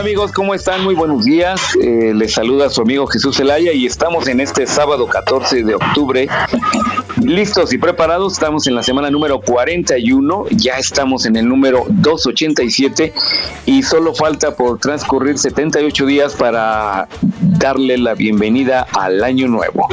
Amigos, ¿cómo están? Muy buenos días. Eh, les saluda su amigo Jesús Zelaya y estamos en este sábado 14 de octubre. Listos y preparados, estamos en la semana número 41, ya estamos en el número 287 y solo falta por transcurrir 78 días para darle la bienvenida al año nuevo.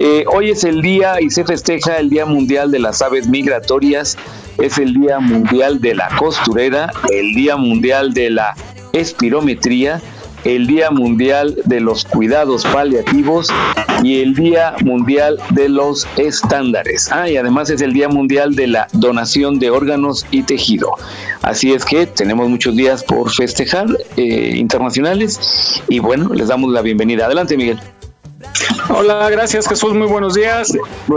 Eh, hoy es el día y se festeja el Día Mundial de las Aves Migratorias, es el Día Mundial de la Costurera, el Día Mundial de la Espirometría, el Día Mundial de los Cuidados Paliativos y el Día Mundial de los Estándares. Ah, y además es el Día Mundial de la Donación de Órganos y Tejido. Así es que tenemos muchos días por festejar eh, internacionales y bueno, les damos la bienvenida. Adelante, Miguel. Hola, gracias Jesús, muy buenos días.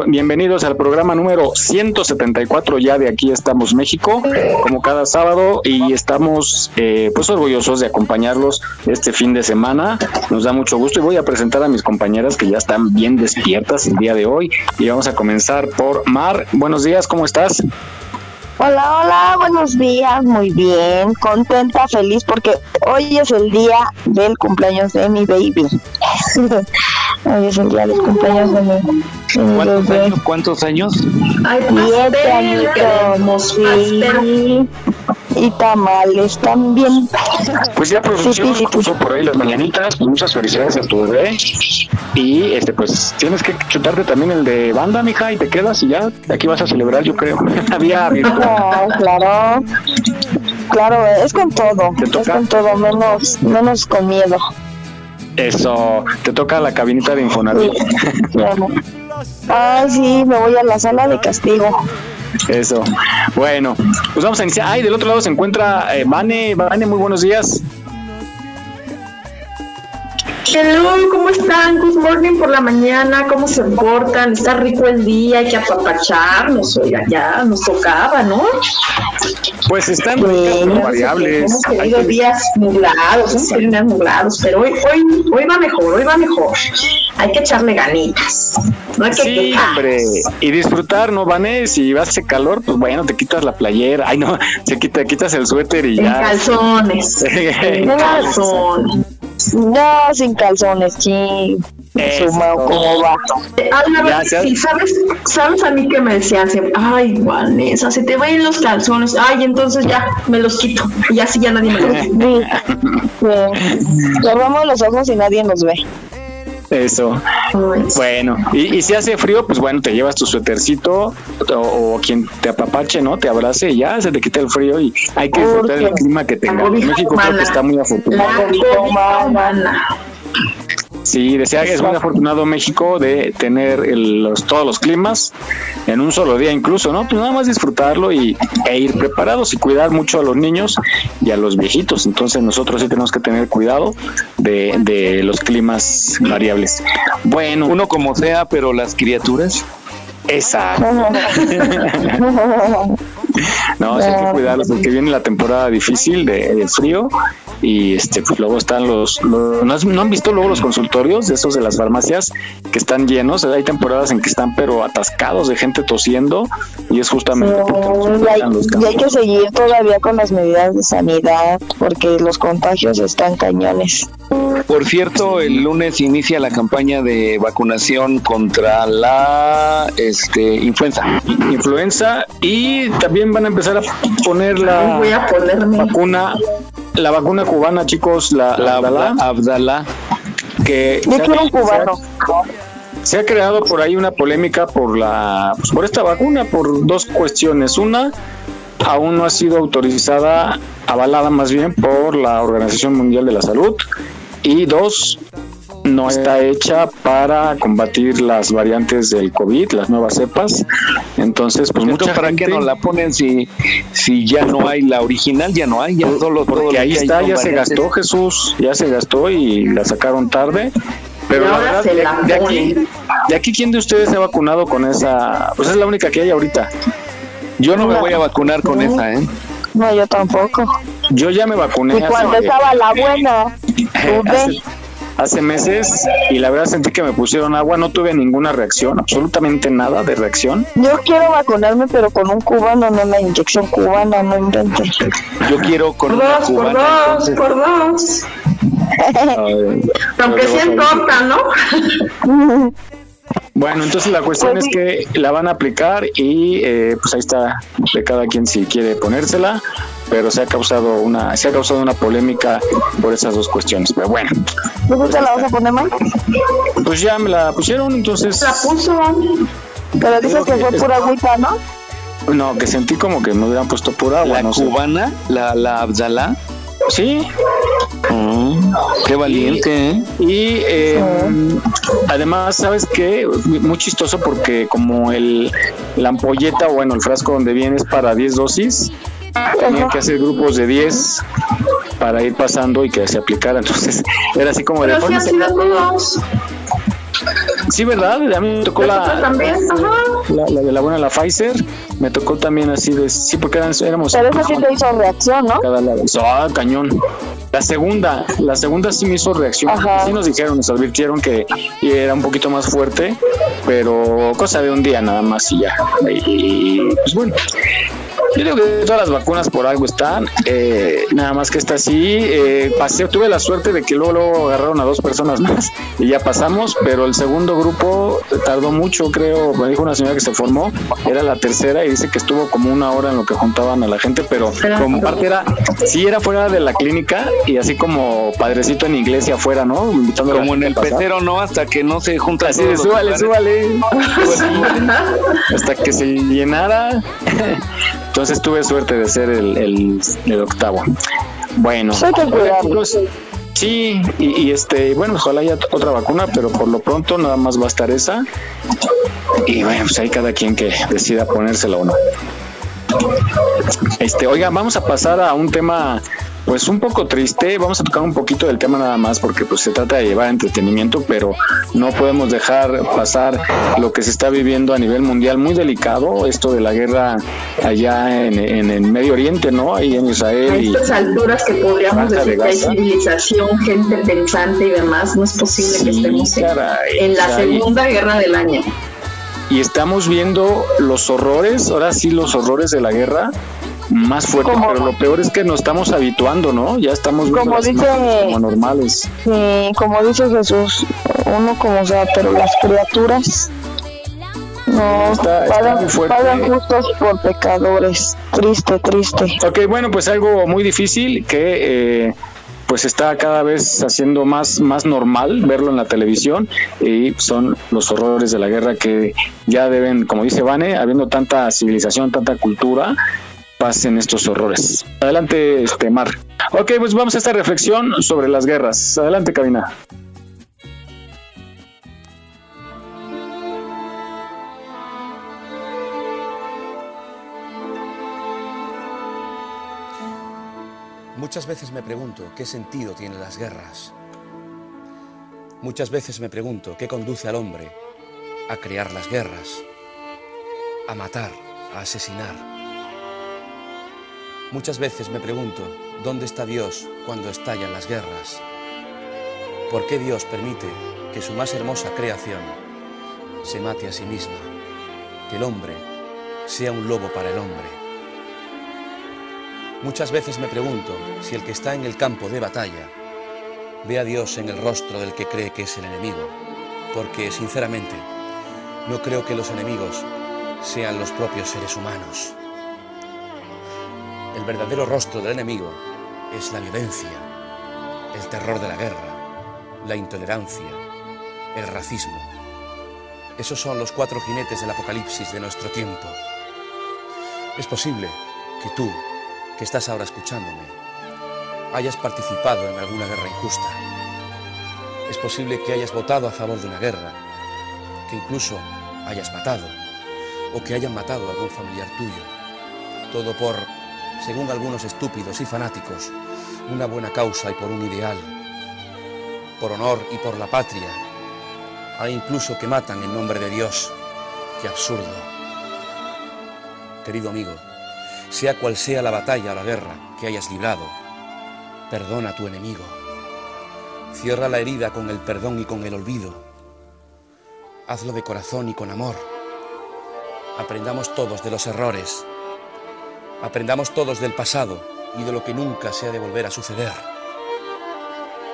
Bienvenidos al programa número 174 ya de Aquí estamos México, como cada sábado y estamos eh, pues orgullosos de acompañarlos este fin de semana. Nos da mucho gusto y voy a presentar a mis compañeras que ya están bien despiertas el día de hoy y vamos a comenzar por Mar. Buenos días, ¿cómo estás? Hola, hola, buenos días, muy bien, contenta, feliz porque hoy es el día del cumpleaños de mi baby. hoy es el día del cumpleaños de mi, ¿Cuántos años? ¿Cuántos años? Ay, Siete añitos, sí. Y tamales también. Pues ya producción puso por ahí las mañanitas, muchas felicidades a tu bebé. Y este pues tienes que chutarte también el de banda, mija, y te quedas y ya aquí vas a celebrar, yo creo. Había claro. Claro, es con todo. Es con todo, menos, menos con miedo. Eso, te toca la cabinita de Infonavit. Ay, sí, me voy a la sala de castigo. Eso. Bueno, pues vamos a iniciar. Ay, del otro lado se encuentra eh, Vane. Vane, muy buenos días. Hello, ¿cómo están? Good morning por la mañana, ¿cómo se portan? Está rico el día, hay que apapacharnos, oiga, ya nos tocaba, ¿no? Pues están variables. Hemos tenido días nublados, hemos tenido días nublados, pero hoy, hoy, hoy va mejor, hoy va mejor. Hay que echarle ganitas. No hay que sí, hombre. Y disfrutar, ¿no, Vanes? Si a calor, pues bueno, te quitas la playera. Ay, no, quita, quitas el suéter y en ya. Calzones. en calzones. No, sin calzones, sí. Suma, ¿cómo va? sí, ¿sabes, sabes a mí que me decían ay, Vanessa, se te vayan los calzones, ay, entonces ya, me los quito, y así ya nadie me los ve. Cerramos los ojos y nadie nos ve. Eso. Bueno, y, y, si hace frío, pues bueno, te llevas tu suétercito o, quien te apapache, ¿no? Te abrace y ya se te quita el frío y hay que disfrutar el clima que tenga. México creo que está muy afortunado. Sí, decía que es muy afortunado México de tener los, todos los climas en un solo día incluso, ¿no? Pues nada más disfrutarlo y, e ir preparados y cuidar mucho a los niños y a los viejitos. Entonces nosotros sí tenemos que tener cuidado de, de los climas variables. Bueno. Uno como sea, pero las criaturas. Exacto. no, hay que cuidarlos porque viene la temporada difícil de, frío y este pues luego están los, ¿no, han visto luego los consultorios de esos de las farmacias que están llenos hay temporadas en que están pero atascados de gente tosiendo y es justamente y, hay, y hay que seguir todavía con las medidas de sanidad porque los contagios están cañones por cierto el lunes inicia la campaña de vacunación contra la este influenza. Influenza y también van a empezar a poner la voy a vacuna la vacuna cubana, chicos, la, la Abdala, que se ha, Se ha, creado por ahí una polémica por la pues, por esta vacuna por dos cuestiones. Una, aún no ha sido autorizada, avalada más bien por la Organización Mundial de la Salud. Y dos, no está hecha para combatir las variantes del COVID, las nuevas cepas. Entonces, pues mucho para qué no la ponen si si ya no hay la original, ya no hay, ya solo porque ahí está, ya se gastó Jesús, ya se gastó y la sacaron tarde. Pero la verdad, de, aquí, de aquí, ¿quién de ustedes se ha vacunado con esa? Pues es la única que hay ahorita. Yo no, me voy a vacunar con esa, ¿eh? No, yo tampoco. Yo ya me vacuné. Y cuando estaba la buena, hace meses y la verdad sentí que me pusieron agua, no tuve ninguna reacción, absolutamente nada de reacción. Yo quiero vacunarme, pero con un cubano, no la inyección cubana, no inventes. Yo quiero con por una dos, cubana. por dos, entonces- por dos. Ay, Aunque sea en vas a- torta, ¿no? Bueno, entonces la cuestión Pues es que la van a aplicar y eh, pues ahí está de cada quien si quiere ponérsela, pero se ha causado una se ha causado una polémica por esas dos cuestiones. Pero bueno, ¿Tú te la vas a poner mal? pues ya me la pusieron, entonces La puso. Pero dices que que fue es- pura agüita, ¿no? no, que sentí como que me hubieran puesto pura agua, La no sé. cubana, la, la Abdalá. Sí, Mm, qué valiente, ¿eh? Y eh, además, ¿sabes qué? Muy chistoso porque como el la ampolleta, bueno, el frasco donde viene es para 10 dosis, tenía que hacer grupos de 10 para ir pasando y que se aplicara. Entonces, era así como de Pero forma. todos. Sí, ¿verdad? A mí me tocó la, también. Ajá. la, la de la buena, la Pfizer. Me tocó también así de. Sí, porque eran, éramos. Pero eso sí te hizo reacción, ¿no? cada lado. Ah, cañón. La segunda, la segunda sí me hizo reacción. Ajá. Sí nos dijeron, nos advirtieron que era un poquito más fuerte, pero cosa de un día nada más y ya. Y pues bueno. Yo digo que todas las vacunas por algo están, eh, nada más que esta sí, eh, pasé, tuve la suerte de que luego, luego agarraron a dos personas más y ya pasamos, pero el segundo grupo tardó mucho, creo, me dijo una señora que se formó, era la tercera y dice que estuvo como una hora en lo que juntaban a la gente, pero como parte era, sí era fuera de la clínica y así como padrecito en iglesia afuera, ¿no? Invitando Como en el pecero, ¿no? Hasta que no se juntan Así de súbale, súbale. Hasta que se llenara. Entonces tuve suerte de ser el, el, el octavo. Bueno. Pues Sí, y, y, este, bueno, ojalá haya otra vacuna, pero por lo pronto nada más va a estar esa. Y bueno, pues hay cada quien que decida ponérsela o no. Este, oiga, vamos a pasar a un tema pues un poco triste, vamos a tocar un poquito del tema nada más porque pues se trata de llevar entretenimiento, pero no podemos dejar pasar lo que se está viviendo a nivel mundial, muy delicado, esto de la guerra allá en, en el Medio Oriente, ¿no? Ahí en A Israel. Y, estas alturas que podríamos de decir que hay civilización, gente pensante y demás, no es posible que estemos en, caray, en la y- segunda guerra del año. y estamos viendo los horrores, ahora sí los horrores de la guerra más fuertes, Como- pero lo peor es que nos estamos habituando, ¿no? Ya estamos Como las dice- imágenes como normales. Sí, como dice Jesús, uno como sea, pero las criaturas no Está- está pagan, muy fuerte. pagan justos por pecadores. Triste, triste. Ok, bueno, pues algo muy difícil que eh, pues está cada vez haciendo más, más normal verlo en la televisión y son los horrores de la guerra que ya deben, como dice Vane, habiendo tanta civilización, tanta cultura, pasen estos horrores. Adelante, este Mar. Ok, pues vamos a esta reflexión sobre las guerras. Adelante, Karina. Muchas veces me pregunto qué sentido tienen las guerras. Muchas veces me pregunto qué conduce al hombre a crear las guerras, a matar, a asesinar. Muchas veces me pregunto dónde está Dios cuando estallan las guerras. ¿Por qué Dios permite que su más hermosa creación se mate a sí misma? Que el hombre sea un lobo para el hombre. Muchas veces me pregunto si el que está en el campo de batalla ve a Dios en el rostro del que cree que es el enemigo, porque sinceramente no creo que los enemigos sean los propios seres humanos. El verdadero rostro del enemigo es la violencia, el terror de la guerra, la intolerancia, el racismo. Esos son los cuatro jinetes del apocalipsis de nuestro tiempo. Es posible que tú, que estás ahora escuchándome, hayas participado en alguna guerra injusta. Es posible que hayas votado a favor de una guerra, que incluso hayas matado, o que hayan matado a algún familiar tuyo. Todo por, según algunos estúpidos y fanáticos, una buena causa y por un ideal, por honor y por la patria. Hay incluso que matan en nombre de Dios. ¡Qué absurdo! Querido amigo, sea cual sea la batalla o la guerra que hayas librado, perdona a tu enemigo. Cierra la herida con el perdón y con el olvido. Hazlo de corazón y con amor. Aprendamos todos de los errores. Aprendamos todos del pasado y de lo que nunca se ha de volver a suceder.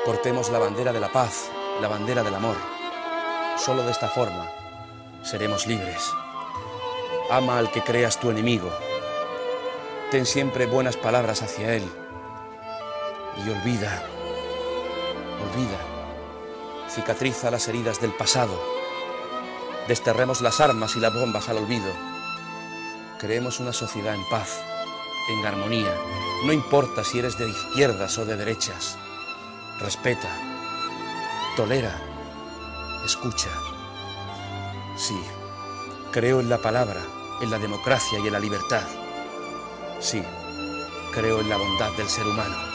Portemos la bandera de la paz, la bandera del amor. Solo de esta forma seremos libres. Ama al que creas tu enemigo. Ten siempre buenas palabras hacia él. Y olvida, olvida. Cicatriza las heridas del pasado. Desterremos las armas y las bombas al olvido. Creemos una sociedad en paz, en armonía. No importa si eres de izquierdas o de derechas. Respeta, tolera, escucha. Sí, creo en la palabra, en la democracia y en la libertad. Sí, creo en la bondad del ser humano.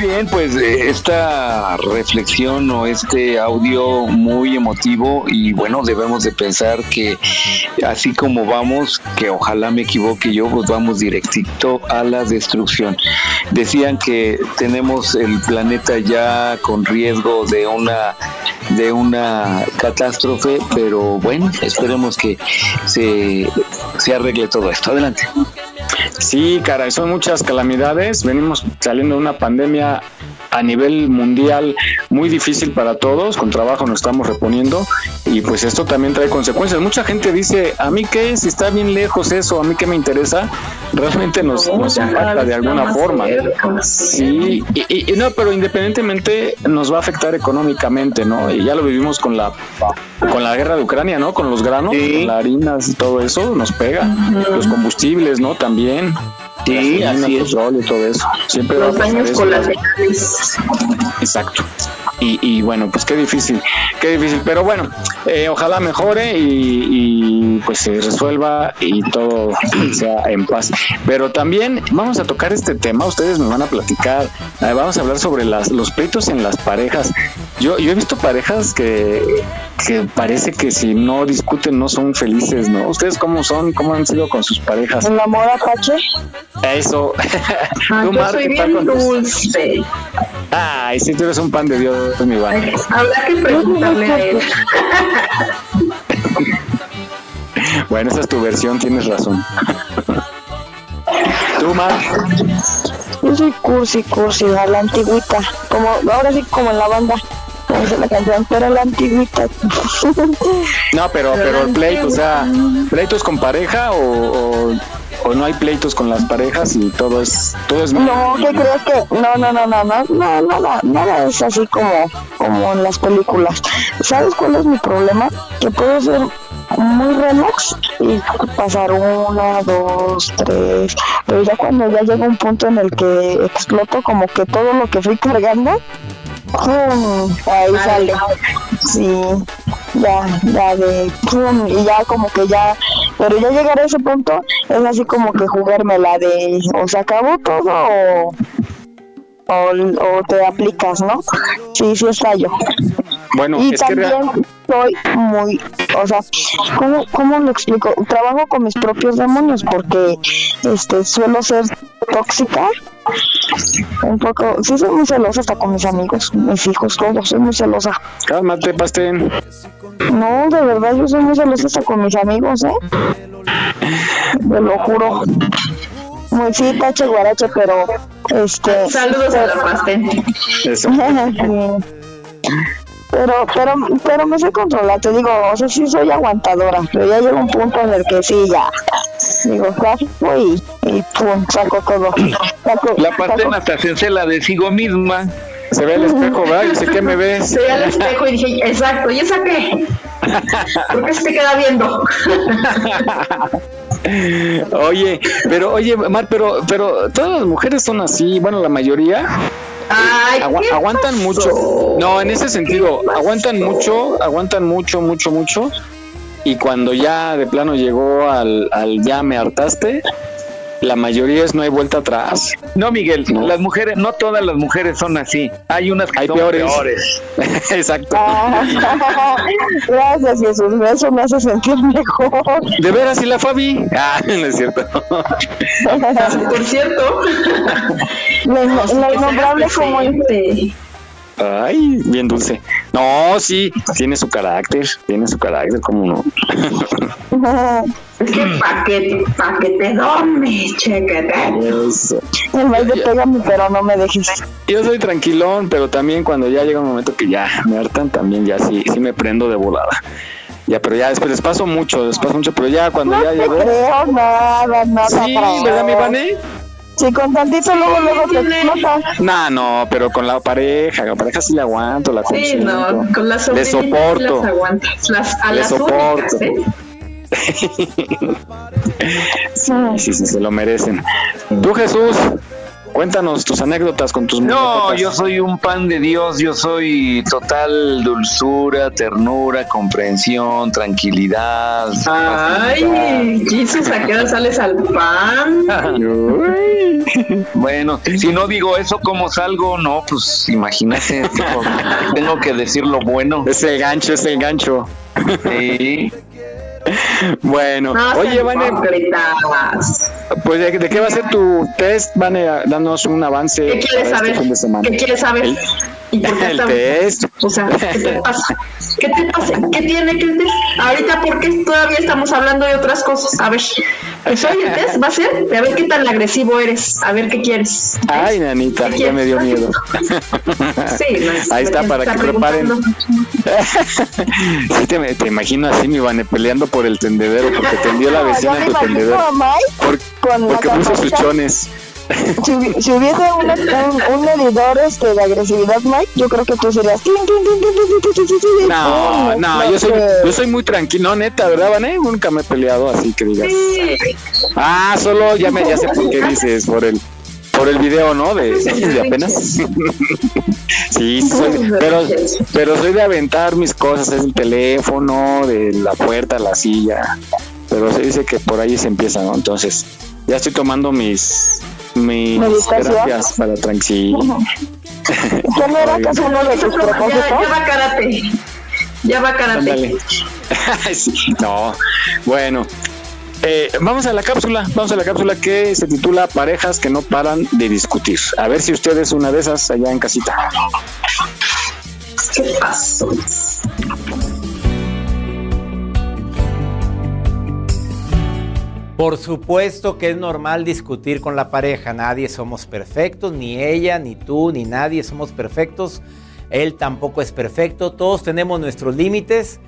Bien, pues eh, esta reflexión o este audio muy emotivo y bueno, debemos de pensar que así como vamos, que ojalá me equivoque yo, pues vamos directito a la destrucción. Decían que tenemos el planeta ya con riesgo de una de una catástrofe, pero bueno, esperemos que se, se arregle todo esto. Adelante. Sí, caray, son muchas calamidades. Venimos saliendo de una pandemia a nivel mundial muy difícil para todos, con trabajo nos estamos reponiendo y pues esto también trae consecuencias. Mucha gente dice, a mí qué, si está bien lejos eso, a mí qué me interesa, realmente nos, nos impacta de alguna forma. Sí, y, y, no, pero independientemente nos va a afectar económicamente, ¿no? Y ya lo vivimos con la con la guerra de Ucrania, ¿no? Con los granos, con la harina y todo eso nos pega. Los combustibles, ¿no? También. Sí, así es. y todo eso. Siempre Los daños colaterales. Exacto. Y, y, bueno, pues qué difícil, qué difícil. Pero bueno, eh, ojalá mejore y, y, pues se resuelva y todo sea en paz. Pero también vamos a tocar este tema, ustedes me van a platicar, eh, vamos a hablar sobre las, los pleitos en las parejas. Yo, yo he visto parejas que, que parece que si no discuten no son felices, ¿no? ¿Ustedes cómo son? ¿Cómo han sido con sus parejas? ¿El amor apache? Eso. Ah, yo soy bien dulce. Ay, si tú eres un pan de Dios, mi va. Habrá que preguntarle a él. bueno, esa es tu versión, tienes razón. ¿Tú, Mar? Yo soy cursi, cursi, a la antigüita. Como, ahora sí, como en la banda. Como dice la canción, pero la antigüita. no, pero, pero el pleito, o sea, ¿pleitos con pareja o, o, o, no hay pleitos con las parejas y todo es, todo es... No, ¿qué crees que? No, no, no, no, no, no, nada, nada es así como, como en las películas. ¿Sabes cuál es mi problema? Que puedo ser muy relax y pasar una, dos, tres, pero ya cuando ya llega un punto en el que exploto como que todo lo que fui cargando, ¡pum! ahí sale, sí, ya, ya de, ¡pum! y ya como que ya, pero ya llegar a ese punto es así como que jugármela de, o se acabó todo o... O, o, te aplicas, ¿no? Sí, sí estallo. Bueno, y es también que soy muy, o sea, ¿cómo, ¿cómo lo explico? Trabajo con mis propios demonios porque este suelo ser tóxica. Un poco, sí soy muy celosa hasta con mis amigos, mis hijos, todos, soy muy celosa. Cálmate, Pastén. No, de verdad, yo soy muy celosa hasta con mis amigos, ¿eh? Te lo juro. Muy sí, tache guarache, pero este. Saludos a la pastel. Eso. pero pero pero me sé controlar te digo o sea sí soy aguantadora pero ya llega un punto en el que sí ya digo saco y, y pum saco todo saco, la parte saco. hasta se la de sigo misma se ve el espejo, ¿verdad? Y dice, ¿qué me ves? Se ve al espejo y dije, exacto, ¿y esa qué? ¿Por qué se te queda viendo? oye, pero, oye, Mar, pero, pero todas las mujeres son así, bueno, la mayoría. Ay, aguantan mucho. No, en ese sentido, aguantan mucho, aguantan mucho, mucho, mucho. Y cuando ya de plano llegó al, al ya me hartaste, la mayoría es no hay vuelta atrás. No, Miguel, las mujeres, no todas las mujeres son así. Hay unas que hay son peores. Exacto. gracias, Jesús. Eso me hace sentir mejor. De veras, y la Fabi. Ah, no es cierto. Por cierto, la, la innombrable como este. Ay, bien dulce. No, sí, tiene su carácter, tiene su carácter, ¿cómo no? Es que pa' que, pa que te dormes, chequete. El maíz pégame, pero no me dejes. Yo soy tranquilón, pero también cuando ya llega un momento que ya me hartan, también ya sí, sí me prendo de volada. Ya, pero ya después les paso mucho, les paso mucho, pero ya cuando no ya llegó. creo nada, no te Sí. ¿verdad, mi Vane? Sí, con tantito luego, luego te explotas. No, no, pero con la pareja, la pareja sí la aguanto, la Sí, no, con las Le soporto. las aguantas. Las, a Le las soporto. únicas, ¿eh? Sí, sí, sí, se lo merecen. Tú, Jesús, cuéntanos tus anécdotas con tus No, yo soy un pan de Dios, yo soy total dulzura, ternura, comprensión, tranquilidad. Ay, Jesus, ¿a qué hora sales al pan? Bueno, si no digo eso, ¿cómo salgo? No, pues imagínate, tengo, tengo que decir lo bueno. Es el gancho, es el gancho. Sí. Bueno, No, oye, Vane, pues ¿de, qué va a ser tu test? Vane, danos un avance ¿Qué quieres saber? este semana. ¿Qué quieres saber? El- ¿Y por qué El test. O sea, ¿qué te pasa? ¿Qué te pasa? ¿Qué tiene que ver? Ahorita, ¿por qué todavía estamos hablando de otras cosas? A ver, ¿pues hoy el test va a ser? A ver qué tan agresivo eres. A ver qué quieres. Ay, nanita, ¿Qué ya me dio quieres? miedo. Sí, no Ahí está, ¿quién para que preparen. Sí, te, te imagino así, mi Vane, peleando por el tendedero, porque tendió la vecina en tu tendedero. a Mike Por- con la porque puso sus chones si, hubiese un, un, medidor este, de agresividad, Mike, yo creo que tú serías. No, no, yo, soy, yo soy muy tranquilo, no, neta, ¿verdad, Vané? Nunca me he peleado así que digas. Ah, solo ya, me, ya sé por qué dices, por el por el video, ¿no? De, de apenas. sí, pero, pero soy de aventar mis cosas, es el teléfono, de la puerta, la silla. Pero se dice que por ahí se empieza, ¿no? Entonces, ya estoy tomando mis mis Meditación. terapias para tranquilo. ¿Qué no era acaso uno de tus ya, propósitos? ya va karate. Ya va karate. Sí, no, bueno. Eh, vamos a la cápsula, vamos a la cápsula que se titula Parejas que no paran de discutir. A ver si usted es una de esas allá en casita. ¿Qué pasó? Por supuesto que es normal discutir con la pareja, nadie somos perfectos, ni ella, ni tú, ni nadie somos perfectos, él tampoco es perfecto, todos tenemos nuestros límites,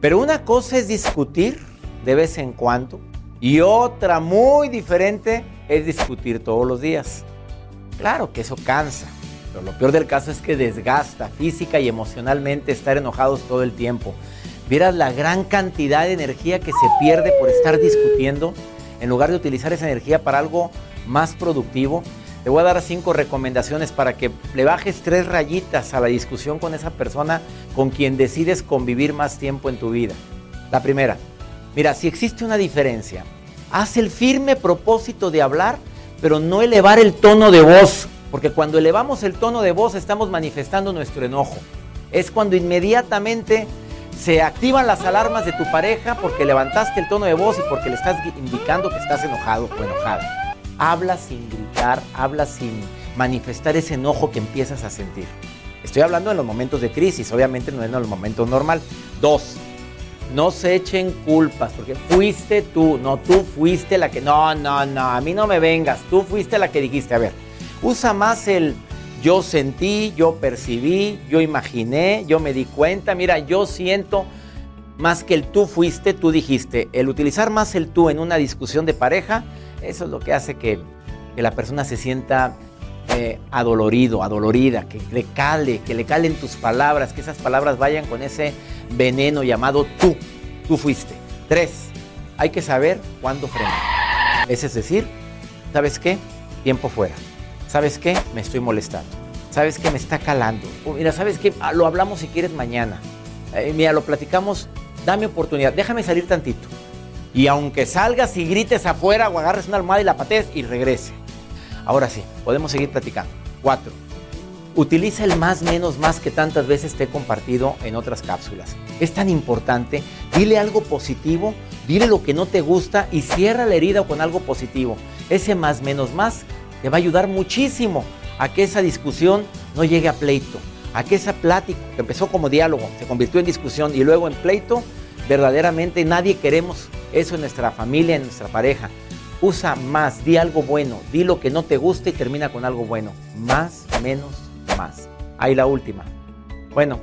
pero una cosa es discutir de vez en cuando y otra muy diferente es discutir todos los días. Claro que eso cansa, pero lo peor del caso es que desgasta física y emocionalmente estar enojados todo el tiempo. Vieras la gran cantidad de energía que se pierde por estar discutiendo en lugar de utilizar esa energía para algo más productivo. Te voy a dar cinco recomendaciones para que le bajes tres rayitas a la discusión con esa persona con quien decides convivir más tiempo en tu vida. La primera, mira, si existe una diferencia, haz el firme propósito de hablar, pero no elevar el tono de voz, porque cuando elevamos el tono de voz estamos manifestando nuestro enojo. Es cuando inmediatamente se activan las alarmas de tu pareja porque levantaste el tono de voz y porque le estás indicando que estás enojado o enojada. Habla sin gritar, habla sin manifestar ese enojo que empiezas a sentir. Estoy hablando en los momentos de crisis, obviamente no en los momentos normal. Dos, no se echen culpas, porque fuiste tú, no tú fuiste la que, no, no, no, a mí no me vengas, tú fuiste la que dijiste, a ver, usa más el yo sentí, yo percibí, yo imaginé, yo me di cuenta, mira, yo siento, más que el tú fuiste, tú dijiste. El utilizar más el tú en una discusión de pareja, eso es lo que hace que, que la persona se sienta eh, adolorido, adolorida, que le cale, que le calen tus palabras, que esas palabras vayan con ese veneno llamado tú. Tú fuiste. Tres, hay que saber cuándo frenar. Es decir, ¿sabes qué? Tiempo fuera. ¿Sabes qué? Me estoy molestando. ¿Sabes qué? Me está calando. mira, ¿sabes qué? Ah, lo hablamos si quieres mañana. Eh, mira, lo platicamos. Dame oportunidad. Déjame salir tantito. Y aunque salgas y grites afuera o agarres una almohada y la patees y regrese. Ahora sí, podemos seguir platicando. Cuatro. Utiliza el más, menos, más que tantas veces te he compartido en otras cápsulas. Es tan importante. Dile algo positivo, dile lo que no te gusta y cierra la herida con algo positivo. Ese más, menos, más te va a ayudar muchísimo a que esa discusión no llegue a pleito, a que esa plática que empezó como diálogo se convirtió en discusión y luego en pleito, verdaderamente nadie queremos eso en nuestra familia, en nuestra pareja. Usa más, di algo bueno, di lo que no te gusta y termina con algo bueno. Más, menos, más. Ahí la última. Bueno,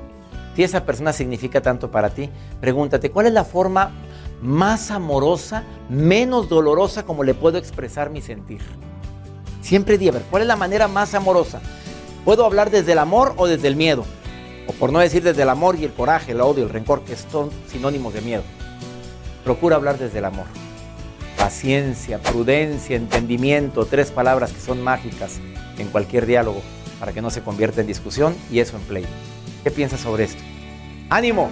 si esa persona significa tanto para ti, pregúntate, ¿cuál es la forma más amorosa, menos dolorosa como le puedo expresar mi sentir? Siempre di, a ver, ¿cuál es la manera más amorosa? ¿Puedo hablar desde el amor o desde el miedo? O por no decir desde el amor y el coraje, el odio, el rencor, que son sinónimos de miedo. Procura hablar desde el amor. Paciencia, prudencia, entendimiento, tres palabras que son mágicas en cualquier diálogo para que no se convierta en discusión y eso en play. ¿Qué piensas sobre esto? ¡Ánimo!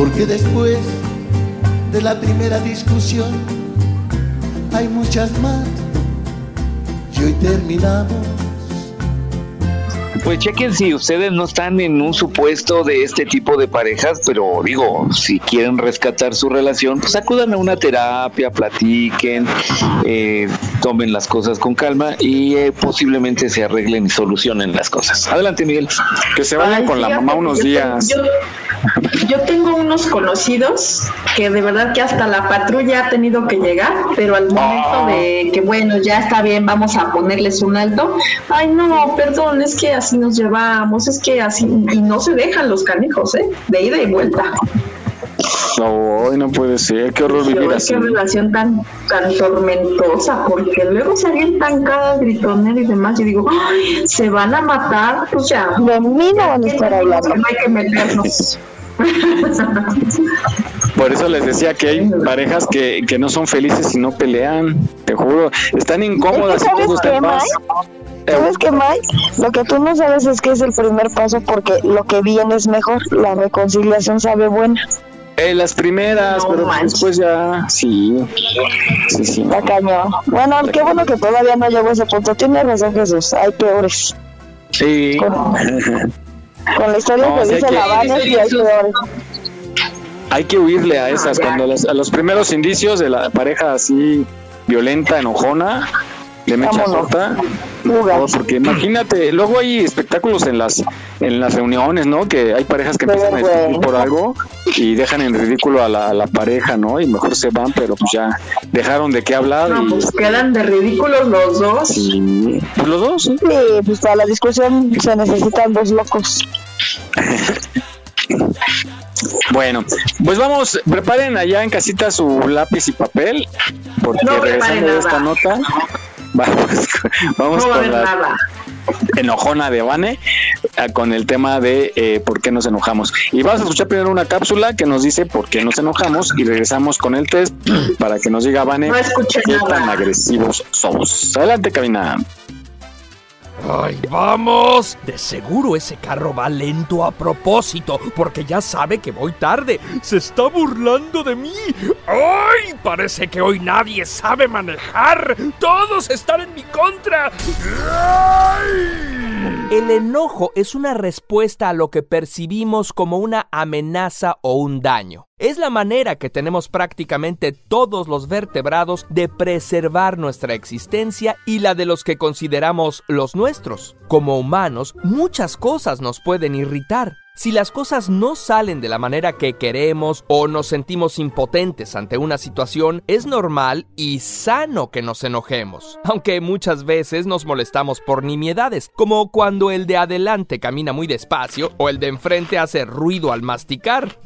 Porque después de la primera discusión hay muchas más y hoy terminamos pues chequen si ustedes no están en un supuesto de este tipo de parejas, pero digo, si quieren rescatar su relación, pues acudan a una terapia, platiquen, eh, tomen las cosas con calma y eh, posiblemente se arreglen y solucionen las cosas. Adelante, Miguel. Que se vayan con la mamá unos días. Yo, tengo unos conocidos que de verdad que hasta la patrulla ha tenido que llegar, pero al momento de ah. que, bueno, ya está bien, vamos a ponerles un alto. Ay, no, perdón, es que así así nos llevamos, es que así, y no se dejan los canijos, ¿eh? De ida y vuelta. No, no puede ser, qué horror vivir así. Qué relación tan, tan tormentosa, porque luego se tan cada gritonera y demás, y digo, Ay, se van a matar, pues ya. De mí no van a estar hablando. No hay que meternos. Por eso les decía que hay parejas que, que no son felices y no pelean, te juro, están incómodas y todo está en paz. ¿Sabes qué, Mike? Lo que tú no sabes es que es el primer paso porque lo que viene es mejor. La reconciliación sabe buena. Eh, las primeras, pero después ya, sí, sí, sí. La cañó. Bueno, qué bueno que todavía no llegó a ese punto. Tiene razón Jesús, hay peores. Sí. Con, la historia que dice la Vanes y hay peores. Hay que huirle a esas, cuando a los primeros indicios de la pareja así violenta, enojona, le mecha corta. porque imagínate, luego hay espectáculos en las en las reuniones, ¿no? Que hay parejas que empiezan a discutir por algo y dejan en ridículo a la, pareja, ¿no? Y mejor se van, pero pues ya dejaron de qué hablar. No, pues quedan de ridículos los dos. Sí, pues los dos. Sí, pues para la discusión se necesitan dos locos. Bueno, pues vamos, preparen allá en casita su lápiz y papel, porque no regresando de esta nota, Vamos, vamos con la enojona de Vane con el tema de eh, por qué nos enojamos. Y vamos a escuchar primero una cápsula que nos dice por qué nos enojamos y regresamos con el test para que nos diga Vane qué tan agresivos somos. Adelante, cabina. ¡Ay, vamos! De seguro ese carro va lento a propósito, porque ya sabe que voy tarde. Se está burlando de mí. ¡Ay! Parece que hoy nadie sabe manejar. Todos están en mi contra. El enojo es una respuesta a lo que percibimos como una amenaza o un daño. Es la manera que tenemos prácticamente todos los vertebrados de preservar nuestra existencia y la de los que consideramos los nuestros. Como humanos, muchas cosas nos pueden irritar. Si las cosas no salen de la manera que queremos o nos sentimos impotentes ante una situación, es normal y sano que nos enojemos. Aunque muchas veces nos molestamos por nimiedades, como cuando el de adelante camina muy despacio o el de enfrente hace ruido al masticar.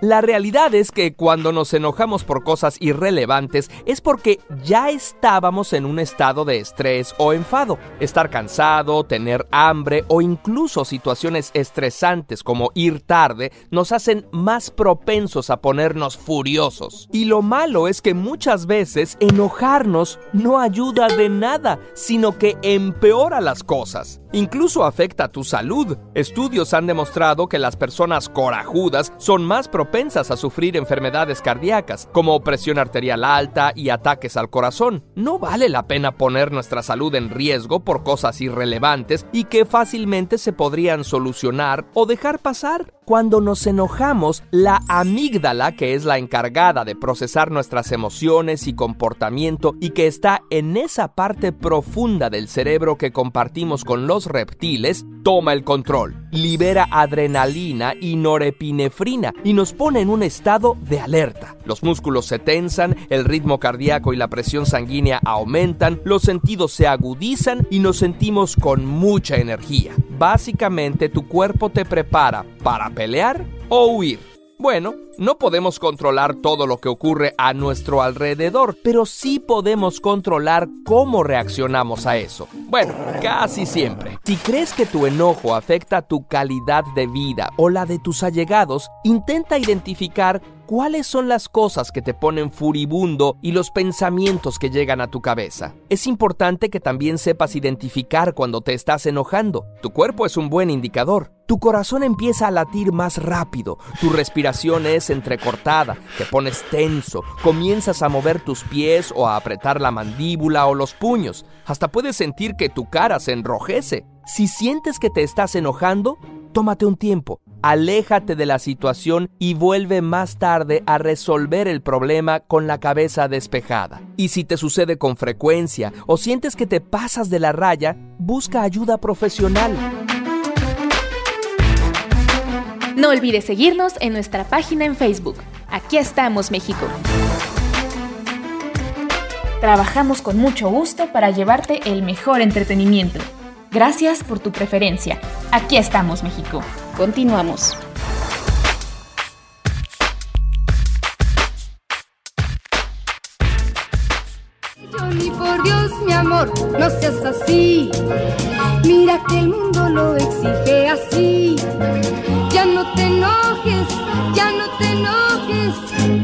La realidad es que cuando nos enojamos por cosas irrelevantes es porque ya estábamos en un estado de estrés o enfado. Estar cansado, tener hambre o incluso situaciones estresantes como ir tarde nos hacen más propensos a ponernos furiosos. Y lo malo es que muchas veces enojarnos no ayuda de nada, sino que empeora las cosas. Incluso afecta tu salud. Estudios han demostrado que las personas corajudas son más propensas a sufrir enfermedades cardíacas, como presión arterial alta y ataques al corazón. No vale la pena poner nuestra salud en riesgo por cosas irrelevantes y que fácilmente se podrían solucionar o dejar pasar. Cuando nos enojamos, la amígdala, que es la encargada de procesar nuestras emociones y comportamiento y que está en esa parte profunda del cerebro que compartimos con los reptiles, toma el control, libera adrenalina y norepinefrina y nos pone en un estado de alerta. Los músculos se tensan, el ritmo cardíaco y la presión sanguínea aumentan, los sentidos se agudizan y nos sentimos con mucha energía. Básicamente tu cuerpo te prepara para pelear o huir. Bueno, no podemos controlar todo lo que ocurre a nuestro alrededor, pero sí podemos controlar cómo reaccionamos a eso. Bueno, casi siempre. Si crees que tu enojo afecta tu calidad de vida o la de tus allegados, intenta identificar cuáles son las cosas que te ponen furibundo y los pensamientos que llegan a tu cabeza. Es importante que también sepas identificar cuando te estás enojando. Tu cuerpo es un buen indicador. Tu corazón empieza a latir más rápido, tu respiración es entrecortada, te pones tenso, comienzas a mover tus pies o a apretar la mandíbula o los puños, hasta puedes sentir que tu cara se enrojece. Si sientes que te estás enojando, tómate un tiempo, aléjate de la situación y vuelve más tarde a resolver el problema con la cabeza despejada. Y si te sucede con frecuencia o sientes que te pasas de la raya, busca ayuda profesional. No olvides seguirnos en nuestra página en Facebook. Aquí estamos, México. Trabajamos con mucho gusto para llevarte el mejor entretenimiento. Gracias por tu preferencia. Aquí estamos, México. Continuamos. Johnny, por Dios, mi amor, no seas así. Mira que el mundo lo exige así. Ya no te enojes, ya no te enojes.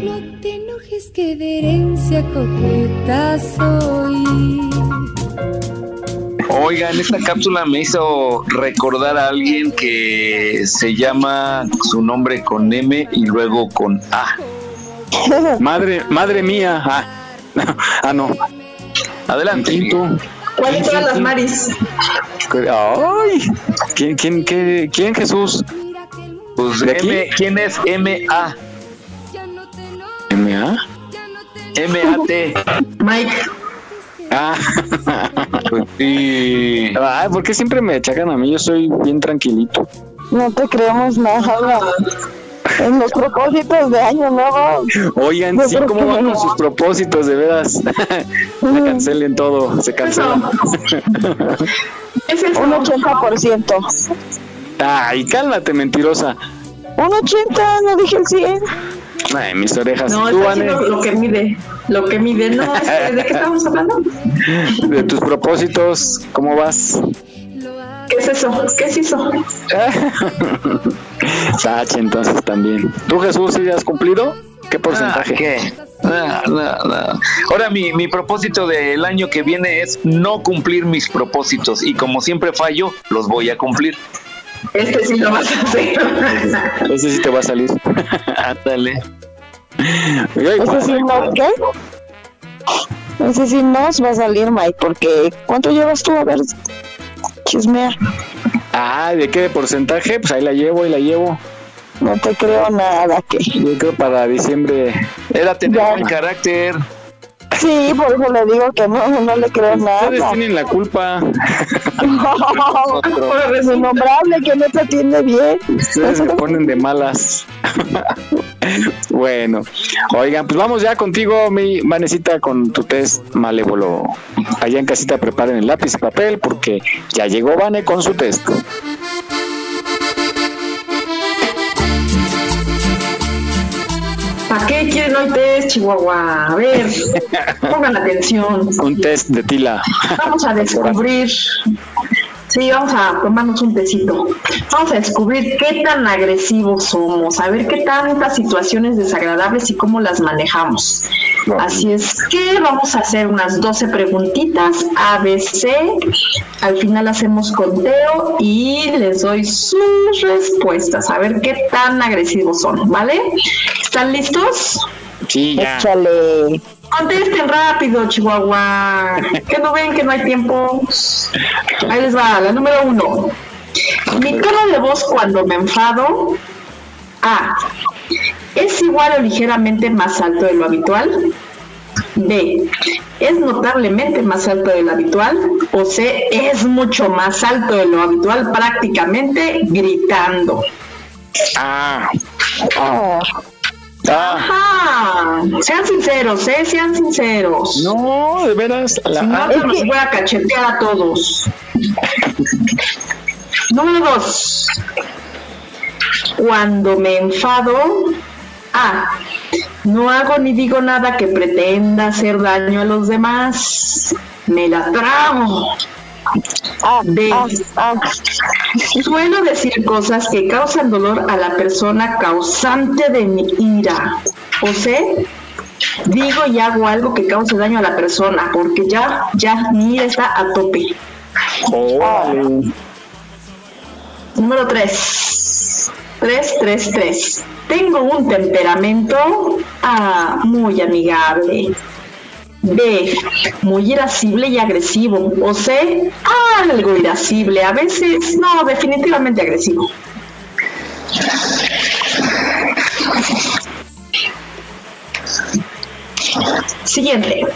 No te enojes que de herencia coqueta soy. Oigan, esta cápsula me hizo recordar a alguien que se llama su nombre con M y luego con A. Madre, madre mía. Ah, ah no. Adelante. ¿Y tú? ¿Cuál de todas las Maris? Ay, ¿quién, quién, qué- quién Jesús? Pues ¿De aquí? M, ¿quién es M-A? ¿MA? M-A-T. Mike. Ah, Pues sí. Ay, ¿por qué siempre me achacan a mí? Yo soy bien tranquilito. No te creemos nada. En los propósitos de año nuevo. Oigan, No, sí, ¿cómo van con sus propósitos? De veras. Ya cancelen todo, se cancela. Es eso. Un 80%. Ay, cálmate, mentirosa. Un 80, no dije el 100. Ay, mis orejas. No, Tú, está Vane, haciendo lo que mide. Lo que mide. No, ¿de qué estamos hablando? de tus propósitos, ¿cómo vas? ¿Qué es eso? ¿Qué es eso? Tache, entonces también. ¿Tú, Jesús, sí has cumplido? ¿Qué Ah, porcentaje? ¿Qué? No, no, no. Ahora mi, mi propósito del año que viene es no cumplir mis propósitos y como siempre fallo, los voy a cumplir. Este sí lo vas a hacer. Ese sí te va a salir. Ándale. Ese sí no, ¿qué? Ese sí nos va a salir, Mike, porque ¿cuánto llevas tú? A ver, chismear. Ah, ¿de qué porcentaje? Pues ahí la llevo, ahí la llevo. No te creo nada que. Yo creo para diciembre. Era tener Ya. buen carácter. Sí, por eso le digo que no, no le creo Ustedes nada. tienen la culpa. Innombrable que no te atiende bien. Ustedes se ponen de malas. bueno, oigan, pues vamos ya contigo, mi Vanecita, con tu test malévolo. Allá en casita preparen el lápiz y papel porque ya llegó Vane con su test. Qué quieren hoy test, Chihuahua? A ver, pongan atención. Un test de tila. Vamos a descubrir. Sí, vamos a tomarnos un tecito. Vamos a descubrir qué tan agresivos somos, a ver qué tantas situaciones desagradables y cómo las manejamos. Así es que vamos a hacer unas 12 preguntitas ABC. Al final hacemos conteo y les doy sus respuestas, a ver qué tan agresivos son, ¿vale? ¿Están listos? Sí, ya. Échale. Contesten rápido, Chihuahua. Que no ven que no hay tiempo. Ahí les va, la número uno. Mi tono de voz cuando me enfado. A. ¿Es igual o ligeramente más alto de lo habitual? B. ¿Es notablemente más alto de lo habitual? O C. ¿Es mucho más alto de lo habitual prácticamente gritando? Ah, Oh, ah. Ajá. Sean sinceros, ¿eh? Sean sinceros. No, de veras. la Si no, se los voy a cachetear a todos. Número dos. Cuando me enfado, A. No hago ni digo nada que pretenda hacer daño a los demás. Me la trago. Ah, B. ah, ah. Suelo decir cosas que causan dolor a la persona causante de mi ira. O C. Digo y hago algo que cause daño a la persona, porque ya, ya mi ira está a tope. Órale. Número 3. 3, 3, 3. Tengo un temperamento ah, muy amigable. B. Muy irascible y agresivo. O C. Algo irascible. A veces, no, definitivamente agresivo. Siguiente.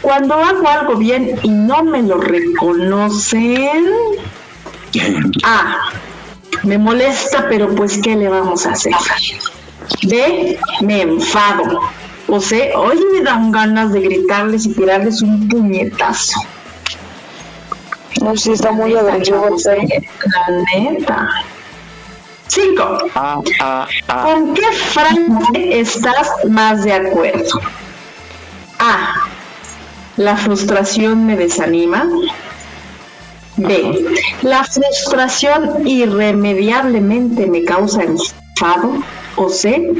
Cuando hago algo bien y no me lo reconocen, A. Me molesta, pero pues, ¿qué le vamos a hacer? B. Me enfado. O C. Hoy me dan ganas de gritarles y tirarles un puñetazo. No sé, está muy agresivo. La neta. Cinco. Ah, ah, ah. ¿Con qué frase estás más de acuerdo? A. La frustración me desanima. B. La frustración irremediablemente me causa enfado. O C.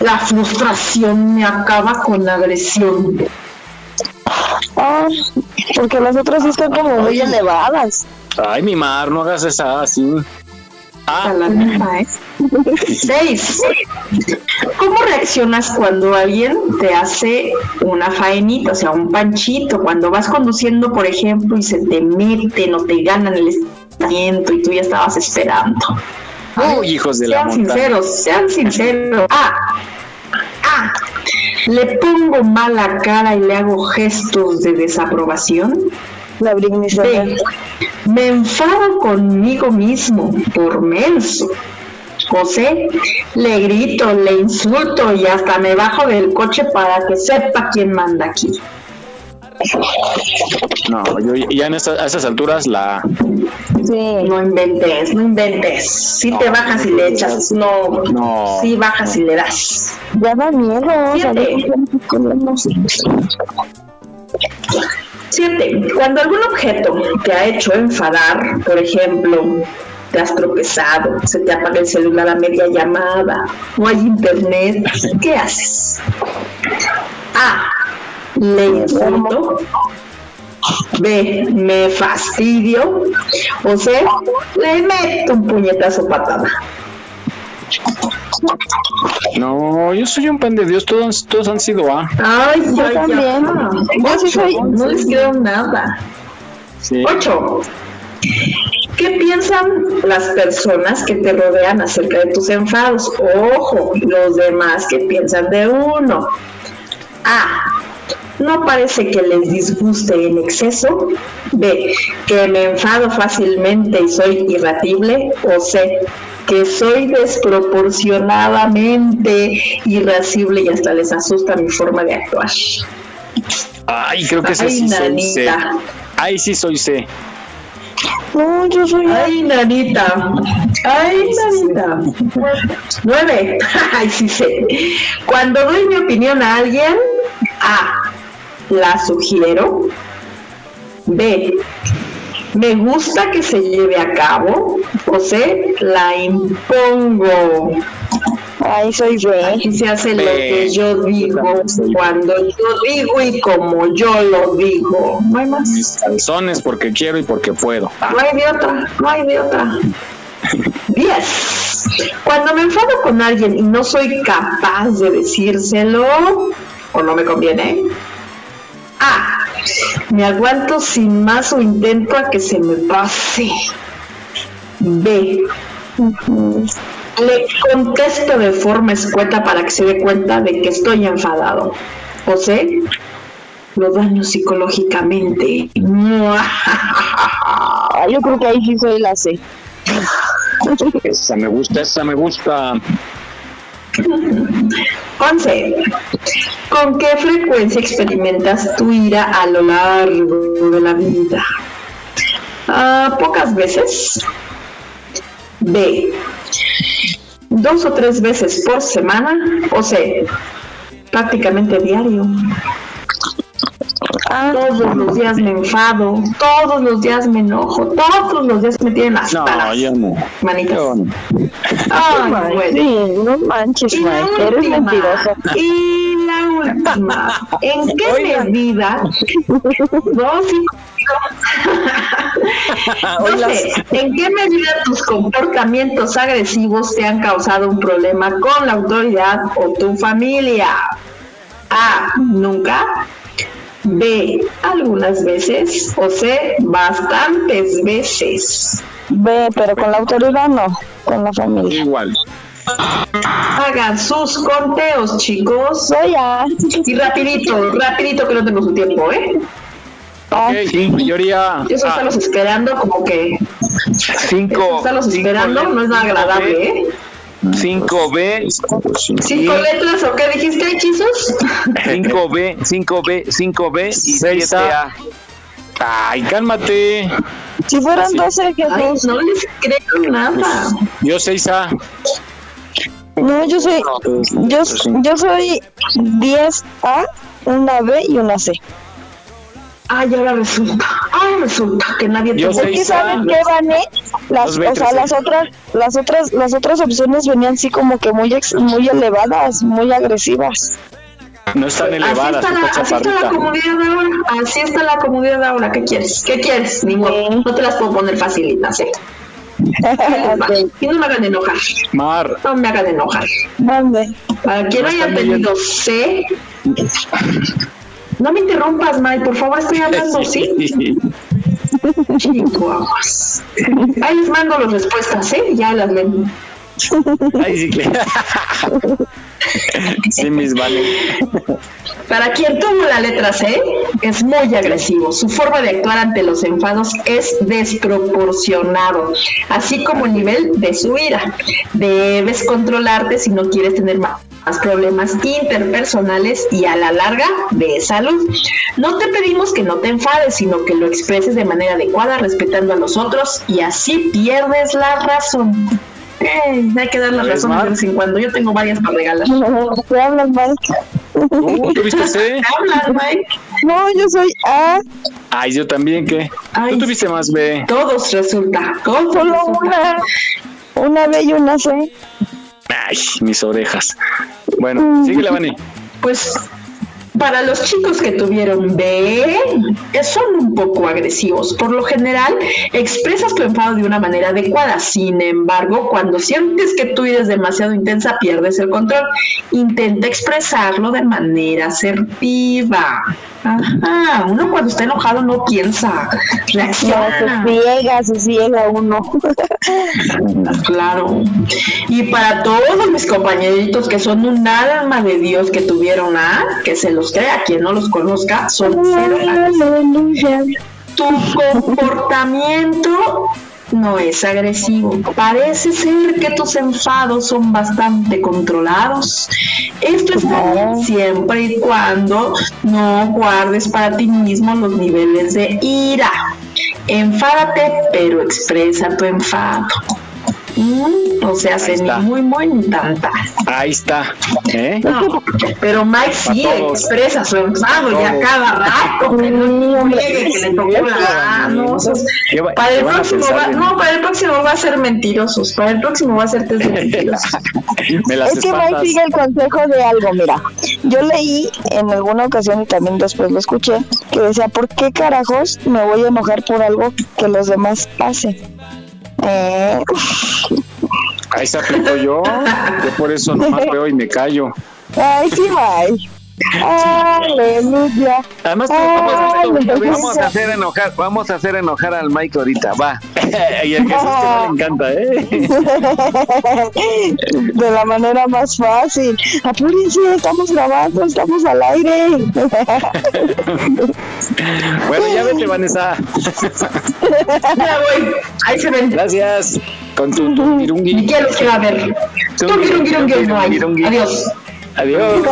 La frustración me acaba con la agresión. Ah, porque las otras sí están como muy elevadas. Ay, mi mar, no hagas esa así. A la neta, ¿eh? Seis. ¿Cómo reaccionas cuando alguien te hace una faenita, o sea, un panchito? Cuando vas conduciendo, por ejemplo, y se te meten o te ganan el estacionamiento y tú ya estabas esperando. Uy, hijos de la Sean sinceros, sean sinceros. A. A. Le pongo mala cara y le hago gestos de desaprobación. La B. Me enfado conmigo mismo por menso. C. Le grito, le insulto y hasta me bajo del coche para que sepa quién manda aquí. No, yo ya en esta- a estas alturas la. Sí. No inventes, no inventes. Si te bajas y le echas, no. No. Si bajas y le das. Ya da miedo. Siete. Siete. Cuando algún objeto te ha hecho enfadar, por ejemplo, te has tropezado, se te apaga el celular a media llamada, no hay internet, ¿qué haces? A. Le insulto. B. Me fastidio. O C. Le meto un puñetazo patada. No, yo soy un pan de Dios, todos, todos han sido A. Ay, Yo ay, también. Ocho, soy- No les creo nada. Sí. Ocho. piensan las personas que te rodean acerca de tus enfados? Ojo, los demás que piensan de uno. A. No parece que les disguste en exceso. B. Que me enfado fácilmente y soy irratible. O C. Que soy desproporcionadamente irascible y hasta les asusta mi forma de actuar. Ay, creo que ese Ay, sí soy C. nanita. Ay, sí soy C. No, yo soy Ay, nanita. Ay, nanita. Nueve. Ay, sí sé. Cuando doy mi opinión a alguien, A. La sugiero. B. Me gusta que se lleve a cabo. O C. La impongo. Ay, soy B. Aquí se hace lo que yo digo, cuando yo digo y como yo lo digo. No hay más. Mis calzones porque quiero y porque puedo. No hay de otra, no hay de otra. 10. Cuando me enfado con alguien y no soy capaz de decírselo, o no me conviene, A. Me aguanto sin más o intento a que se me pase. B. Le contesto de forma escueta para que se dé cuenta de que estoy enfadado. O C. Lo daño psicológicamente. Ah, yo creo que ahí sí soy la C. Esa me gusta, esa me gusta. 11. ¿Con qué frecuencia experimentas tu ira a lo largo de la vida? Ah, pocas veces. B. Dos o tres veces por semana. O C. Prácticamente diario. Ah, Todos los días me enfado. Todos los días me enojo. Todos los días me tienen las No, yo no. Manitas. Yo no. Ay, Mike, bueno. sí, no manches, Y eres última, mentiroso. y la última, ¿en qué Oigan. medida? No, sí. No sé, ¿en qué medida tus comportamientos agresivos te han causado un problema con la autoridad o tu familia? A. Nunca. B. Algunas veces. O C. Bastantes veces. B, pero con la autoridad no, con la familia. Igual. Hagan sus conteos, chicos. Soy A. Y rapidito, rapidito que no tengo su tiempo, ¿eh? Ah, Ok, mayoría. Eso A. estarlos esperando como que... Cinco. Estarlos cinco esperando no es nada agradable, ¿eh? 5B, ¿Cinco letras o qué dijiste, hechizos? 5B, 5B, 5B y Seis 7A. Ay, cálmate. si fueran 12, Ay, Jesús. no les creo nada. Yo 6A. No, yo soy, yo, yo soy 10A, una B y una C. Ay, ahora resulta, ahora resulta que nadie Yo te sé. Es que saben qué, Vané, las, o sea, las C. otras, las otras, las otras opciones venían así como que muy, ex- muy elevadas, muy agresivas. No están Así elevadas, está, la, está así está la comunidad de ahora. Así está la comunidad de ahora. ¿Qué quieres? ¿Qué quieres? Ni modo. No te las puedo poner facilitas, ¿eh? Ok, Y no me hagan enojar. Mar. No me hagan enojar. ¿dónde? Para quien No haya tenido C. No me interrumpas, May, por favor, estoy hablando, ¿sí? Chihuahuas. Ahí les mando las respuestas, ¿eh? Ya las leen. Ay, sí que. sí, mis vale. Para quien tuvo la letra C, es muy agresivo. Su forma de actuar ante los enfados es desproporcionado, así como el nivel de su ira. Debes controlarte si no quieres tener más más problemas interpersonales y a la larga de salud. No te pedimos que no te enfades, sino que lo expreses de manera adecuada, respetando a los otros y así pierdes la razón. Eh, hay que dar la ¿Ves, razón de vez en cuando. Yo tengo varias para regalar. ¿Qué hablas, Mike? ¿Tú tuviste C? Hablan, Mike. No, yo soy A, Ay, yo también, ¿qué? Ay. Tú tuviste más B. Todos resulta, todos solo resulta. una, una B y una C. Ay, mis orejas. Bueno, síguele, Vani. Pues Para los chicos que tuvieron B, son un poco agresivos. Por lo general, expresas tu enfado de una manera adecuada. Sin embargo, cuando sientes que tu ira es demasiado intensa, pierdes el control. Intenta expresarlo de manera asertiva. Ajá, uno cuando está enojado no piensa, reacciona. se ciega, se ciega uno. claro. Y para todos mis compañeritos que son un alma de Dios que tuvieron A, que se los crea, quien no los conozca, son cero Tu comportamiento no es agresivo. Parece ser que tus enfados son bastante controlados. Esto bien siempre y cuando no guardes para ti mismo los niveles de ira. Enfádate, pero expresa tu enfado. Mm, o sea, se ni muy, muy tanta. Ahí está. ¿eh? pero Mike sí expresa su enfado ya cada rato. Que no que le tocó la no, para el próximo va, no, para el próximo va a ser mentirosos. Para el próximo va a ser test de mentirosos. es que Mike sigue el consejo de algo. Mira, yo leí en alguna ocasión y también después lo escuché que decía: ¿Por qué carajos me voy a enojar por algo que los demás hacen? Ahí se aplicó yo, yo por eso nomás veo y me callo. Ay, sí, bye. Aleluya. Además, vamos, a, vamos, a hacer enojar, vamos a hacer enojar al Mike ahorita, va. y el Jesús que no le encanta, ¿eh? De la manera más fácil. Apúrense, estamos grabando, estamos al aire. bueno, ya vete, Vanessa. ya voy. Ahí se ven. Gracias. Con tu, tu virungui. ¿Y quién los va a ver? Tu virungui, no hay. Adiós. Adiós.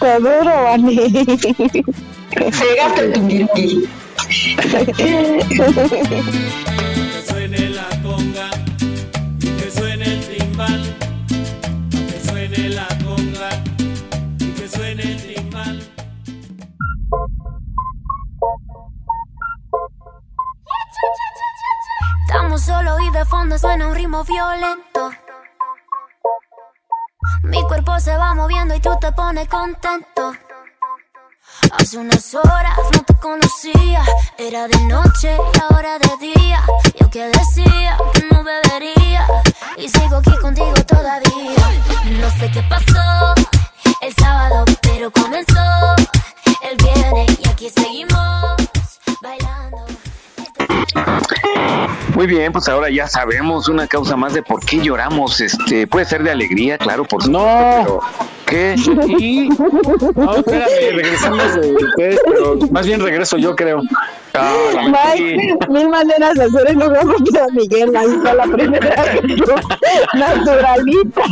Te adoro, Vani. Pegaste el tumbirqui. Que suene la conga y que suene el timbal. Que suene la conga y que suene el timbal. Estamos solo y de fondo suena un ritmo violento. Mi cuerpo se va moviendo y tú te pones contento. Hace unas horas no te conocía, era de noche y ahora de día. Yo que decía que no bebería y sigo aquí contigo todavía. No sé qué pasó el sábado, pero comenzó el viernes y aquí seguimos bailando. Muy bien, pues ahora ya sabemos una causa más de por qué lloramos. Este, puede ser de alegría, claro, por supuesto. No. ¿Qué? No, espérame, regresamos de ustedes, pero más bien regreso yo creo. Ah, Mike, mil maneras de hacer enojar a Miguel, ahí está la primera naturalita.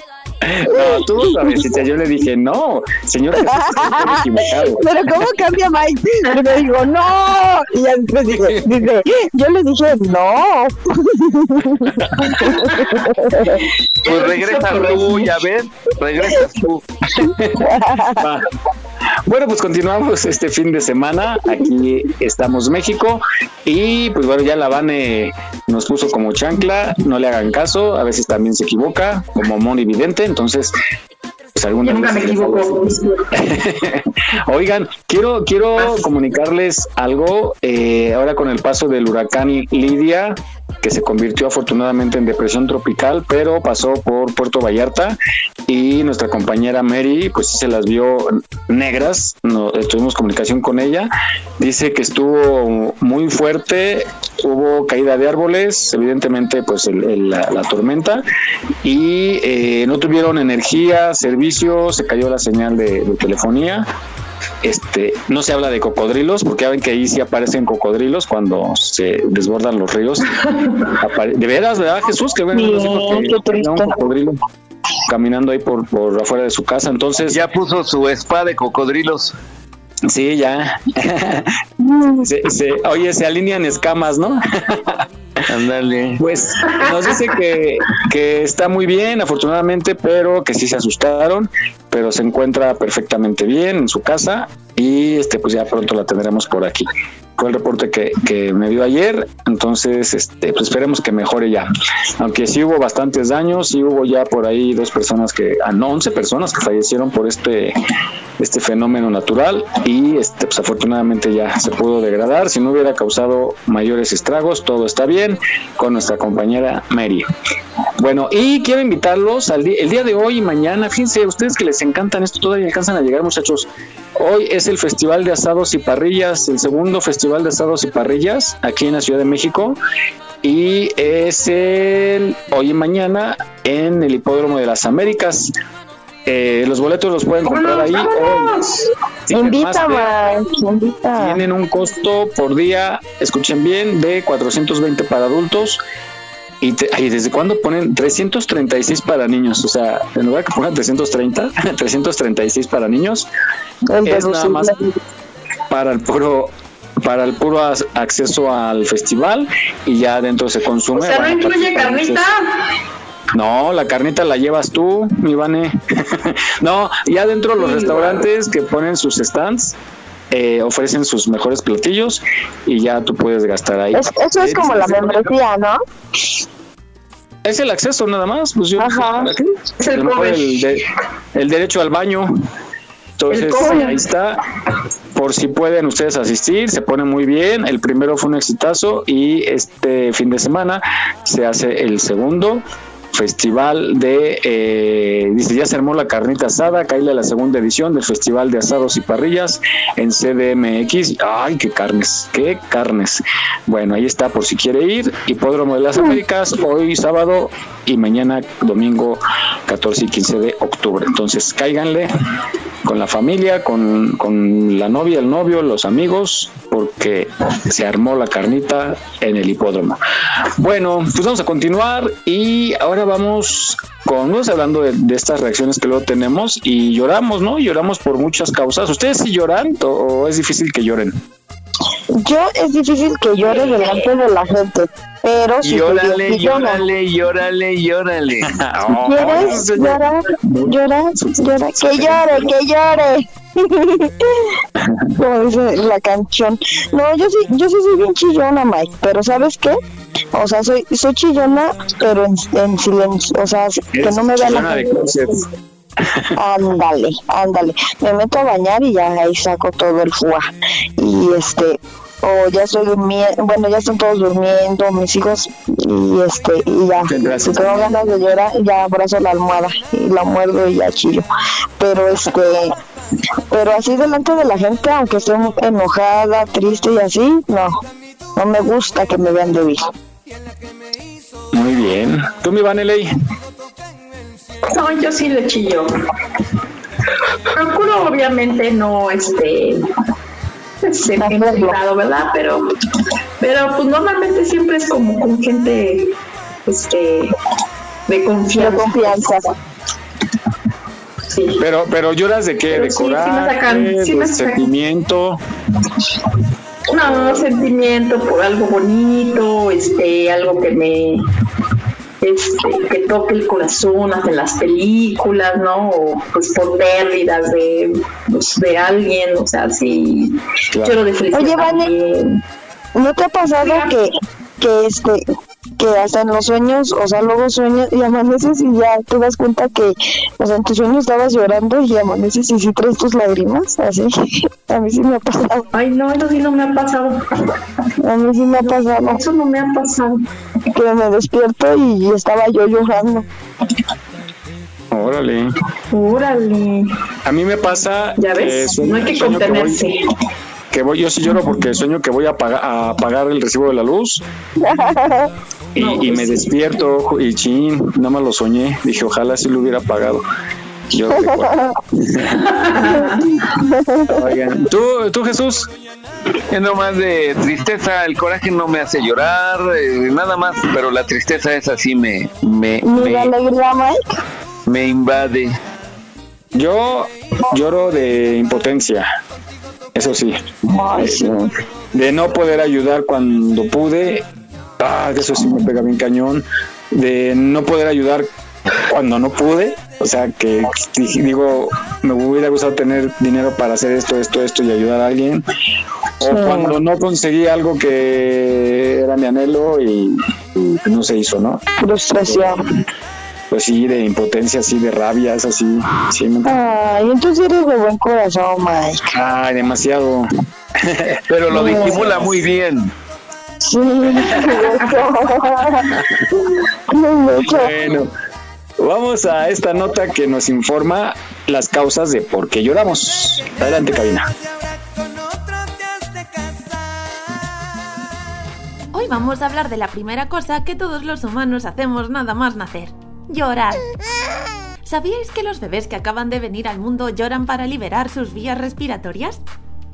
No, tú sabes, yo le dije, no, señor equivocado. Pero ¿cómo cambia Mike? Y le digo, no. Y después dice, dice, yo le dije, no. Pues regresa tú, ya ves, regresas tú. Bueno, pues continuamos este fin de semana. Aquí estamos México y pues bueno, ya la Vane nos puso como chancla, no le hagan caso, a veces también se equivoca, como Moni Vidente, entonces pues alguna nunca me equivoco. Oigan, quiero quiero comunicarles algo eh, ahora con el paso del huracán Lidia que se convirtió afortunadamente en depresión tropical, pero pasó por Puerto Vallarta y nuestra compañera Mary, pues se las vio negras, no, tuvimos comunicación con ella, dice que estuvo muy fuerte, hubo caída de árboles, evidentemente pues la, tormenta y eh, no tuvieron energía, servicio, se cayó la señal de telefonía este, no se habla de cocodrilos, porque ya ven que ahí sí aparecen cocodrilos cuando se desbordan los ríos. de veras, ¿verdad, Jesús? Que bueno, un cocodrilo caminando ahí por, por afuera de su casa. Entonces. Ya puso su spa de cocodrilos. Sí, ya. oye, se alinean escamas, ¿no? Ándale. Pues nos dice que, que está muy bien, afortunadamente, pero que sí se asustaron, pero se encuentra perfectamente bien en su casa y este pues ya pronto la tendremos por aquí. Fue el reporte que, que me dio ayer, entonces este, pues esperemos que mejore ya. Aunque sí hubo bastantes daños, sí hubo ya por ahí dos personas que, ah, no, 11 personas que fallecieron por este, este fenómeno natural y este, pues afortunadamente ya se pudo degradar. Si no hubiera causado mayores estragos, todo está bien con nuestra compañera Mary. Bueno, y quiero invitarlos al día, el día de hoy y mañana. Fíjense, ustedes que les encantan esto, todavía alcanzan a llegar, muchachos. Hoy es el Festival de Asados y Parrillas, el segundo Festival de Asados y Parrillas aquí en la Ciudad de México. Y es el hoy y mañana en el Hipódromo de las Américas. Eh, los boletos los pueden comprar ahí. Invita, invita. tienen un costo por día, escuchen bien, de 420 para adultos. Y, te- ay, desde cuándo ponen 336 para niños? O sea, en lugar que pongan 330, 336 para niños, El es nada más para el puro para el puro acceso al festival y ya adentro se consume. O sea, no incluye carnita. no, la carnita la llevas tú, mi Vane. no, y adentro los Sí, restaurantes que ponen sus stands eh, ofrecen sus mejores platillos y ya tú puedes gastar ahí. Es- eso es como la membresía, ¿no? Es el acceso nada más, pues yo Ajá. Es el el, de- el derecho al baño. Entonces, ahí está. Por si pueden ustedes asistir, se pone muy bien. El primero fue un exitazo y este fin de semana se hace el segundo festival de, eh, dice, ya se armó la carnita asada, caíle la segunda edición del Festival de Asados y Parrillas en CDMX. Ay, qué carnes, qué carnes. Bueno, ahí está por si quiere ir. Hipódromo de las Américas, hoy sábado y mañana domingo 14 y 15 de octubre. Entonces, cáiganle con la familia, con, con la novia, el novio, los amigos, porque se armó la carnita en el hipódromo. Bueno, pues vamos a continuar y ahora vamos con, vamos hablando de, estas reacciones que luego tenemos y lloramos, ¿no? Lloramos por muchas causas. ¿Ustedes sí lloran o es difícil que lloren? Yo es difícil que llore delante de la gente, pero si Llórale, llórale, llórale, llórale. ¿Quieres llorar? Llorar, llorar, que llore, que llore. Como dice la canción. No, yo sí, yo sí soy bien chillona, Mike, pero ¿sabes qué? O sea, soy, soy chillona, pero en, en silencio, o sea, que no me vean la gente. Ándale, ándale. Me meto a bañar y ya ahí saco todo el fuá. Y este, o ya estoy durmiendo, bueno, ya están todos durmiendo, mis hijos, y este, y ya. Si tengo ganas de llorar, ya abrazo la almohada y la muerdo y ya chillo. Pero este, pero así delante de la gente, aunque esté enojada, triste y así, no. No me gusta que me vean débil. Muy bien. ¿Tú, mi Vaneley? No, yo sí le chillo. Procuro obviamente no este ser en privado, ¿verdad? Pero pero pues normalmente siempre es como con gente este de De confianza. confianza. Sí. Pero, pero lloras de qué? Pero ¿De sí, me coraje? me ¿De sentimiento? No, sentimiento por algo bonito, este, algo que me este, que toque el corazón hasta en las películas, ¿no? O pues por pérdidas de, pues, de alguien, o sea, sí, Claro. lloro de felicidad. Oye, Vane. ¿No te ha pasado que, que este que hasta en los sueños, o sea, luego sueñas y amaneces y ya te das cuenta que, o sea, en tus sueños estabas llorando y amaneces y sí traes tus lágrimas, así. A mí sí me ha pasado, Ay, no, eso sí no me ha pasado. a mí sí me ha pasado Eso no me ha pasado. que me despierto y estaba yo llorando. Órale. Órale. A mí me pasa Ya que ves, sueño- no hay que sueño que voy- contenerse. Que voy, yo sí lloro porque sueño que voy a pagar, a pagar el recibo de la luz y, No, y pues me sí. despierto y chin, nada más lo soñé. Dije, ojalá sí lo hubiera pagado. Yo. Oigan, ¿tú, tú Jesús, Es nomás de tristeza, el coraje no me hace llorar, eh, nada más, pero la tristeza es así, me, me, me, alegría, Mike. me invade. yo lloro de impotencia, eso sí, Ay, sí. de no poder ayudar cuando pude, ah, eso sí me pega bien cañón, de no poder ayudar cuando no pude, O sea, que di- digo, me hubiera gustado tener dinero para hacer esto, esto, esto y ayudar a alguien. O Sí. cuando no conseguí algo que era mi anhelo y, y no se hizo, ¿no? Frustración. Pues sí, de impotencia, así, de rabias, así. Sí, me- Ay, entonces eres de buen corazón, Mike. Ay, demasiado. Pero lo disimula muy bien. Sí. Bueno, vamos a esta nota que nos informa las causas de por qué lloramos. Adelante, cabina. Hoy vamos a hablar de la primera cosa que todos los humanos hacemos nada más nacer. Llorar. ¿Sabíais que los bebés que acaban de venir al mundo lloran para liberar sus vías respiratorias?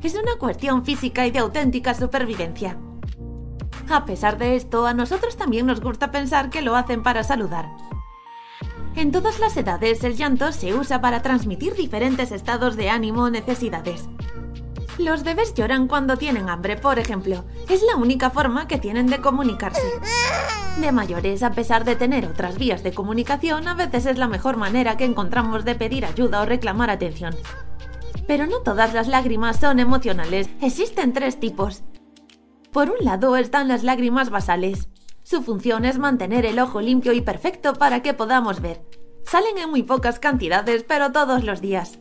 Es una cuestión física y de auténtica supervivencia. A pesar de esto, a nosotros también nos gusta pensar que lo hacen para saludar. En todas las edades, el llanto se usa para transmitir diferentes estados de ánimo o necesidades. Los bebés lloran cuando tienen hambre, por ejemplo. Es la única forma que tienen de comunicarse. De mayores, a pesar de tener otras vías de comunicación, a veces es la mejor manera que encontramos de pedir ayuda o reclamar atención. Pero no todas las lágrimas son emocionales. Existen tres tipos. Por un lado están las lágrimas basales. Su función es mantener el ojo limpio y perfecto para que podamos ver. Salen en muy pocas cantidades, pero todos los días.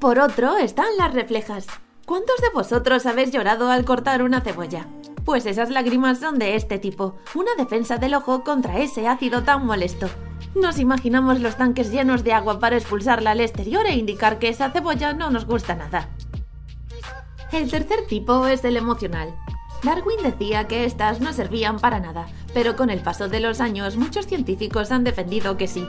Por otro están las reflejas. ¿Cuántos de vosotros habéis llorado al cortar una cebolla? Pues esas lágrimas son de este tipo, una defensa del ojo contra ese ácido tan molesto. Nos imaginamos los tanques llenos de agua para expulsarla al exterior e indicar que esa cebolla no nos gusta nada. El tercer tipo es el emocional. Darwin decía que estas no servían para nada, pero con el paso de los años muchos científicos han defendido que sí.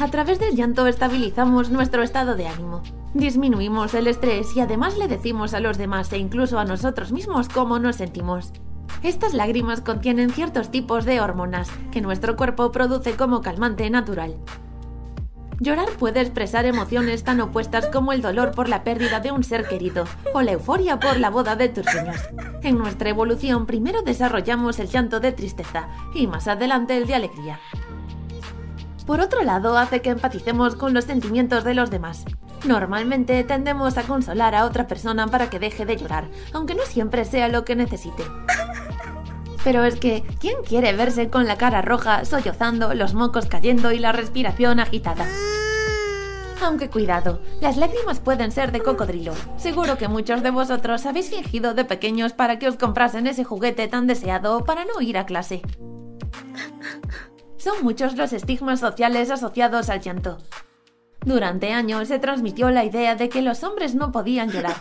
A través del llanto estabilizamos nuestro estado de ánimo, disminuimos el estrés y además le decimos a los demás e incluso a nosotros mismos cómo nos sentimos. Estas lágrimas contienen ciertos tipos de hormonas que nuestro cuerpo produce como calmante natural. Llorar puede expresar emociones tan opuestas como el dolor por la pérdida de un ser querido o la euforia por la boda de tus sueños. En nuestra evolución primero desarrollamos el llanto de tristeza y más adelante el de alegría. Por otro lado, hace que empaticemos con los sentimientos de los demás. Normalmente tendemos a consolar a otra persona para que deje de llorar, aunque no siempre sea lo que necesite. Pero es que, ¿quién quiere verse con la cara roja, sollozando, los mocos cayendo y la respiración agitada? Aunque cuidado, las lágrimas pueden ser de cocodrilo. Seguro que muchos de vosotros habéis fingido de pequeños para que os comprasen ese juguete tan deseado para no ir a clase. Son muchos los estigmas sociales asociados al llanto. Durante años se transmitió la idea de que los hombres no podían llorar.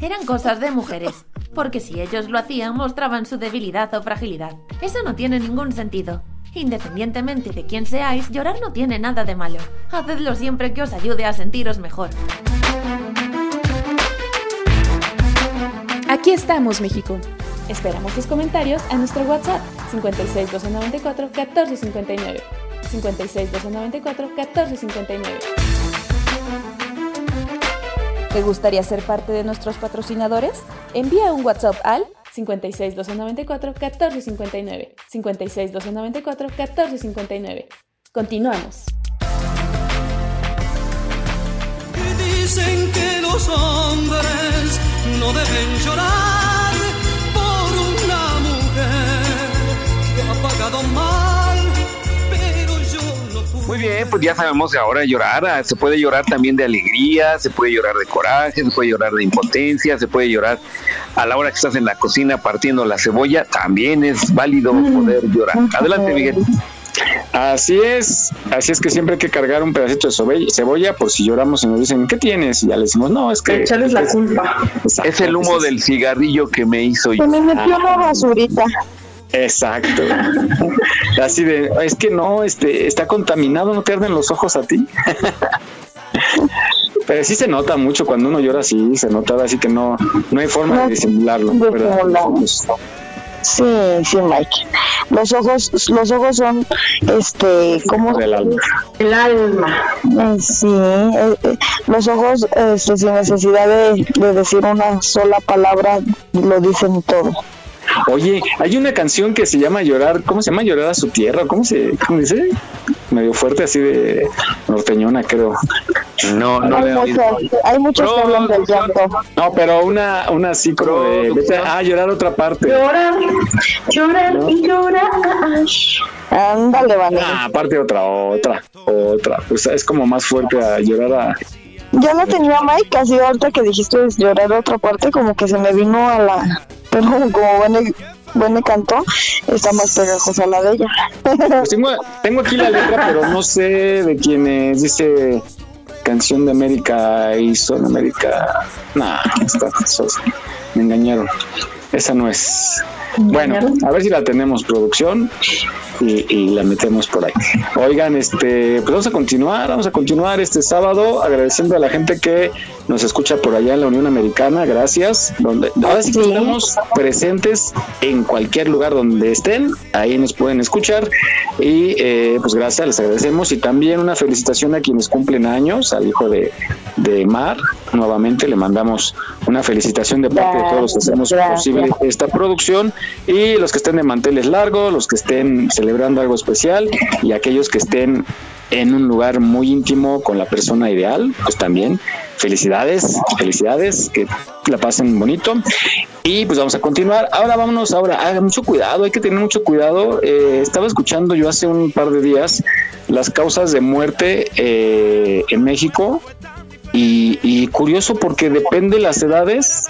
Eran cosas de mujeres, porque si ellos lo hacían mostraban su debilidad o fragilidad. Eso no tiene ningún sentido. Independientemente de quién seáis, llorar no tiene nada de malo. Hacedlo siempre que os ayude a sentiros mejor. Aquí estamos, México. Esperamos tus comentarios a nuestro WhatsApp 56 294 1459. 56 294 1459. ¿Te gustaría ser parte de nuestros patrocinadores? Envía un WhatsApp al 56 294 1459. 56 294 1459. Continuamos. Dicen que los hombres no deben llorar que ha pagado mal, pero yo no puedo. Muy bien, pues ya sabemos que ahora llorar, ah, se puede llorar también de alegría, se puede llorar de coraje, se puede llorar de impotencia, se puede llorar a la hora que estás en la cocina partiendo la cebolla, también es válido poder llorar. Adelante, Miguel. Así es, así es que siempre hay que cargar un pedacito de cebolla, por si lloramos y nos dicen, ¿qué tienes? Y ya le decimos, no, es que... Echarles la culpa. Es el humo del cigarrillo que me hizo Se me metió una basurita. Exacto. Así de, es que no, este, está contaminado, no te arden los ojos a ti. Pero sí se nota mucho cuando uno llora así, se nota, así que no, no hay forma de disimularlo, ¿verdad? Sí, sí, Mike. Los ojos, los ojos son, este, ¿cómo? Del alma. El alma. Eh, sí, eh, eh, los ojos, este, sin necesidad de, de decir una sola palabra, lo dicen todo. Oye, hay una canción que se llama Llorar, ¿cómo se llama? Llorar a su tierra, ¿cómo se cómo dice? medio fuerte, así de norteñona, creo. No, no hay, muchas, hay muchos que hablan del llanto. No, pero una, una así como de, vete a llorar otra parte. Llorar, llorar y llorar. Ándale, vale. Ah, aparte otra, otra, otra. Pues es como más fuerte a llorar a... Ya la tenía Mike, así ahorita que dijiste llorar otra parte, como que se me vino a la... Pero como Bene cantó, está más pegajosa la de ella. Pues tengo, tengo aquí la letra, pero no sé de quién es. Dice canción de América y Son América. Nah, está, me engañaron. Esa no es. Bueno, a ver si la tenemos producción y, y la metemos por ahí. Oigan, este, pues vamos a continuar, vamos a continuar este sábado agradeciendo a la gente que nos escucha por allá en la Unión Americana, gracias. Donde, ahora sí que estamos presentes en cualquier lugar donde estén, ahí nos pueden escuchar. Y eh, pues gracias, les agradecemos. Y también una felicitación a quienes cumplen años, al hijo de, de Mar, nuevamente le mandamos una felicitación de parte de todos. Los que hacemos posible esta producción y los que estén de manteles largos, los que estén celebrando algo especial y aquellos que estén en un lugar muy íntimo con la persona ideal, pues también felicidades, felicidades, que la pasen bonito. Y pues vamos a continuar. Ahora vámonos, ahora, haga mucho cuidado, hay que tener mucho cuidado. Eh, estaba escuchando yo hace un par de días las causas de muerte eh, en México y, y curioso porque depende de las edades,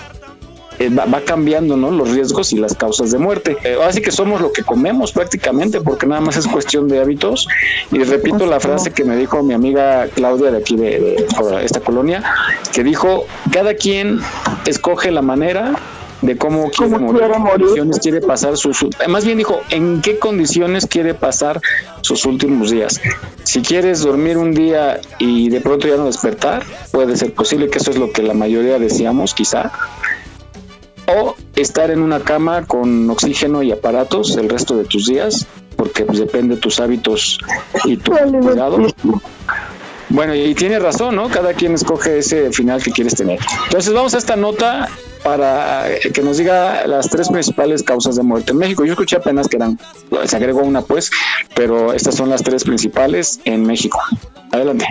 eh, va, va cambiando ¿no? los riesgos y las causas de muerte. Eh, así que somos lo que comemos prácticamente, porque nada más es cuestión de hábitos. Y repito la frase que me dijo mi amiga Claudia de aquí de, de esta colonia, que dijo, cada quien escoge la manera de cómo quiere morir, quiere en qué condiciones quiere pasar sus eh, más bien dijo en qué condiciones quiere pasar sus últimos días si quieres dormir un día y de pronto ya no despertar puede ser posible que eso es lo que la mayoría deseamos quizá o estar en una cama con oxígeno y aparatos el resto de tus días, porque pues, depende de tus hábitos y tu cuidado. Bueno, y tiene razón, ¿no? Cada quien escoge ese final que quieres tener. Entonces vamos a esta nota para que nos diga las tres principales causas de muerte en México. Yo escuché apenas que eran, se agregó una pues, pero estas son las tres principales en México. Adelante.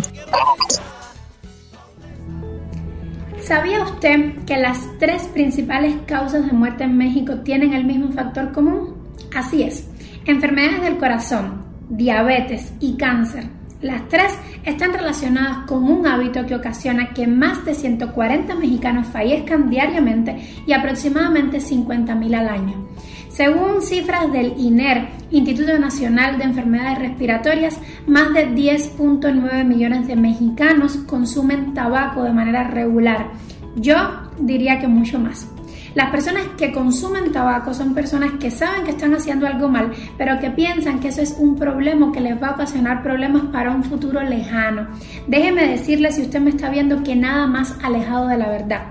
¿Sabía usted que las tres principales causas de muerte en México tienen el mismo factor común? Así es, enfermedades del corazón, diabetes y cáncer. Las tres están relacionadas con un hábito que ocasiona que más de 140 mexicanos fallezcan diariamente y aproximadamente 50.000 al año. Según cifras del INER, Instituto Nacional de Enfermedades Respiratorias, más de 10.9 millones de mexicanos consumen tabaco de manera regular. Yo diría que mucho más. Las personas que consumen tabaco son personas que saben que están haciendo algo mal, pero que piensan que eso es un problema que les va a ocasionar problemas para un futuro lejano. Déjeme decirle, si usted me está viendo, que nada más alejado de la verdad.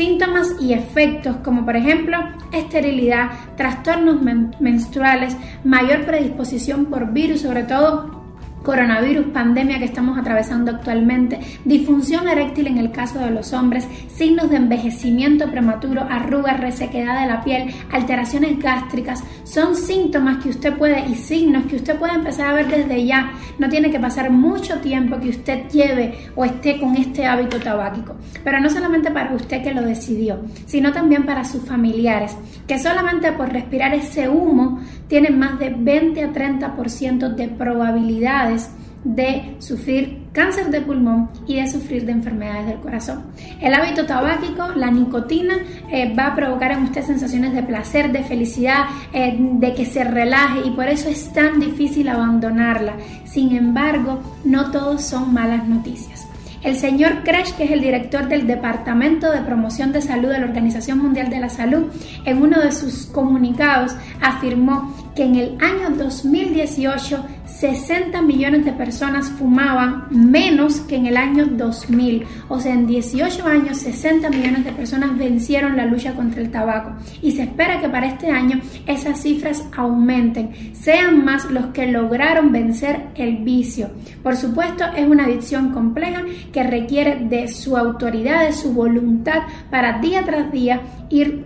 Síntomas y efectos como por ejemplo esterilidad, trastornos men menstruales, mayor predisposición por virus, sobre todo coronavirus, pandemia que estamos atravesando actualmente, disfunción eréctil en el caso de los hombres, signos de envejecimiento prematuro, arrugas, resequedad de la piel, alteraciones gástricas, son síntomas que usted puede y signos que usted puede empezar a ver desde ya. No tiene que pasar mucho tiempo que usted lleve o esté con este hábito tabáquico, pero no solamente para usted que lo decidió, sino también para sus familiares, que solamente por respirar ese humo tienen más de 20 a 30% de probabilidades de sufrir cáncer de pulmón y de sufrir de enfermedades del corazón. El hábito tabáquico, la nicotina, eh, va a provocar en usted sensaciones de placer, de felicidad, eh, de que se relaje y por eso es tan difícil abandonarla. Sin embargo, no todos son malas noticias. El señor Kresh, que es el director del Departamento de Promoción de Salud de la Organización Mundial de la Salud, en uno de sus comunicados afirmó que en el año 2018 60 millones de personas fumaban menos que en el año 2000. O sea, en 18 años 60 millones de personas vencieron la lucha contra el tabaco. Y se espera que para este año esas cifras aumenten, sean más los que lograron vencer el vicio. Por supuesto, es una adicción compleja que requiere de su autoridad, de su voluntad para día tras día ir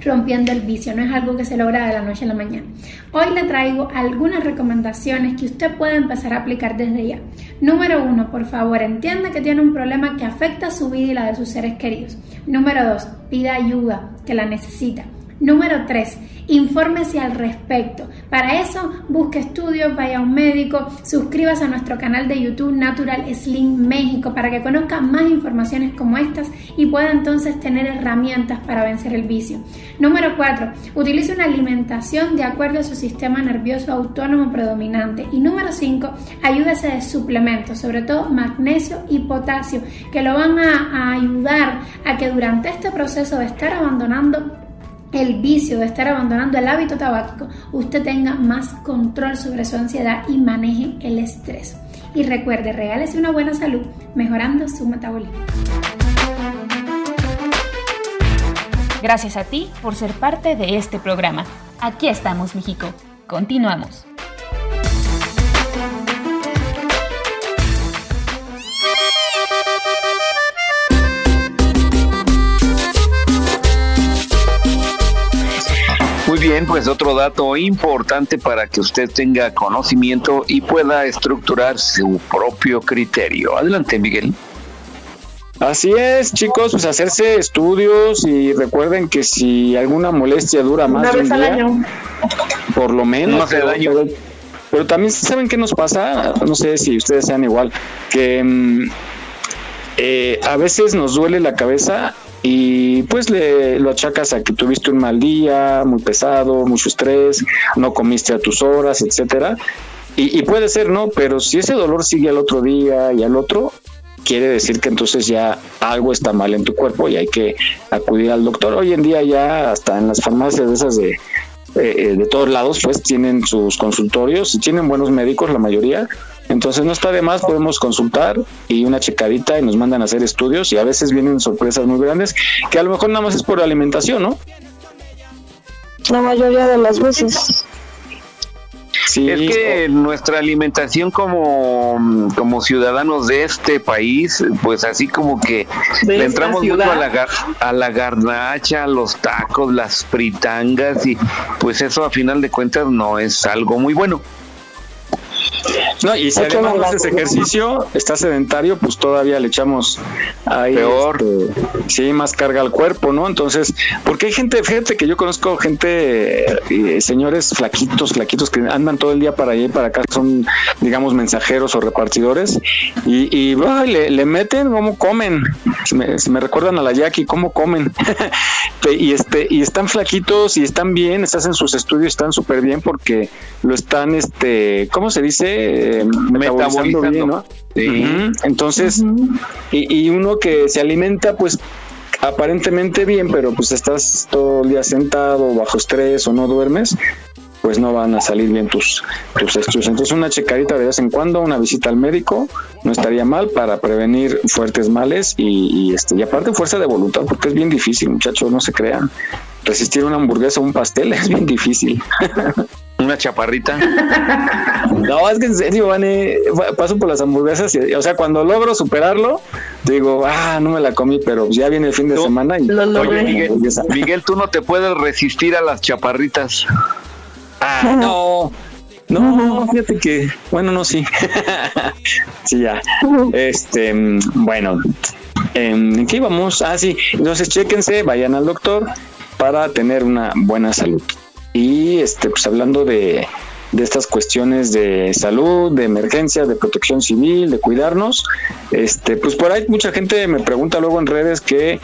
rompiendo el vicio, no es algo que se logra de la noche a la mañana. Hoy le traigo algunas recomendaciones que usted puede empezar a aplicar desde ya. Número uno, por favor, entienda que tiene un problema que afecta su vida y la de sus seres queridos. Número dos, pida ayuda, que la necesita. Número 3. Infórmese al respecto. Para eso, busque estudios, vaya a un médico, suscríbase a nuestro canal de YouTube Natural Slim México para que conozca más informaciones como estas y pueda entonces tener herramientas para vencer el vicio. Número 4. Utilice una alimentación de acuerdo a su sistema nervioso autónomo predominante. Y número 5. Ayúdese de suplementos, sobre todo magnesio y potasio, que lo van a, a ayudar a que durante este proceso de estar abandonando el vicio de estar abandonando el hábito tabáquico, usted tenga más control sobre su ansiedad y maneje el estrés. Y recuerde, regálese una buena salud mejorando su metabolismo. Gracias a ti por ser parte de este programa. Aquí estamos, México. Continuamos. Pues otro dato importante para que usted tenga conocimiento y pueda estructurar su propio criterio. Adelante, Miguel. Así es, chicos, pues hacerse estudios y recuerden que si alguna molestia dura más Una de un vez al día, año. por lo menos. No hace pero, daño. pero- pero también saben qué nos pasa, no sé si ustedes sean igual, que mm, eh, a veces nos duele la cabeza y pues le lo achacas a que tuviste un mal día, muy pesado, mucho estrés, no comiste a tus horas, etcétera. Y, y puede ser, ¿no? Pero si ese dolor sigue al otro día y al otro, quiere decir que entonces ya algo está mal en tu cuerpo y hay que acudir al doctor. Hoy en día ya hasta en las farmacias de esas de, eh, de todos lados pues tienen sus consultorios y tienen buenos médicos la mayoría. Entonces no está de más, podemos consultar y una checadita y nos mandan a hacer estudios y a veces vienen sorpresas muy grandes que a lo mejor nada más es por alimentación, ¿no? La mayoría de las veces. Sí, Es que nuestra alimentación como, como ciudadanos de este país, pues así como que le entramos mucho a la, a la garnacha, a los tacos, las fritangas y pues eso a final de cuentas no es algo muy bueno. No, y si Hay que además no haces ejercicio, estás sedentario, pues todavía le echamos ahí. Peor. este, sí, más carga al cuerpo, ¿no? Entonces, porque hay gente, fíjate que yo conozco gente, eh, señores flaquitos, flaquitos, que andan todo el día para allá y para acá, son, digamos, mensajeros o repartidores, y, le, le meten cómo comen. Se me, se me recuerdan a la Jackie, cómo comen. Y este y están flaquitos y están bien, estás en sus estudios, están súper bien porque lo están, este, ¿cómo se dice? Eh, metabolizando bien, ¿no? Sí. Entonces, y, y uno que se alimenta, pues aparentemente bien, pero pues estás todo el día sentado, bajo estrés o no duermes, pues no van a salir bien tus, tus estudios. Entonces una checadita de vez en cuando, una visita al médico, no estaría mal para prevenir fuertes males y, y, este, y aparte fuerza de voluntad, porque es bien difícil, muchachos, no se crean. Resistir una hamburguesa o un pastel es bien difícil. Una chaparrita. No, es que en serio, Vane, pa- paso por las hamburguesas y, o sea, cuando logro superarlo, digo, ah, no me la comí, pero ya viene el fin de semana y Lo logré. Oye, Miguel. Miguel, tú no te puedes resistir a las chaparritas. Ah, no. No, fíjate que, bueno, no, sí. sí, ya. Este, bueno, em, ¿en qué íbamos? Ah, sí. Entonces, chéquense, vayan al doctor para tener una buena salud. Y, este, pues hablando de, de estas cuestiones de salud, de emergencia, de protección civil, de cuidarnos, este, pues por ahí mucha gente me pregunta luego en redes que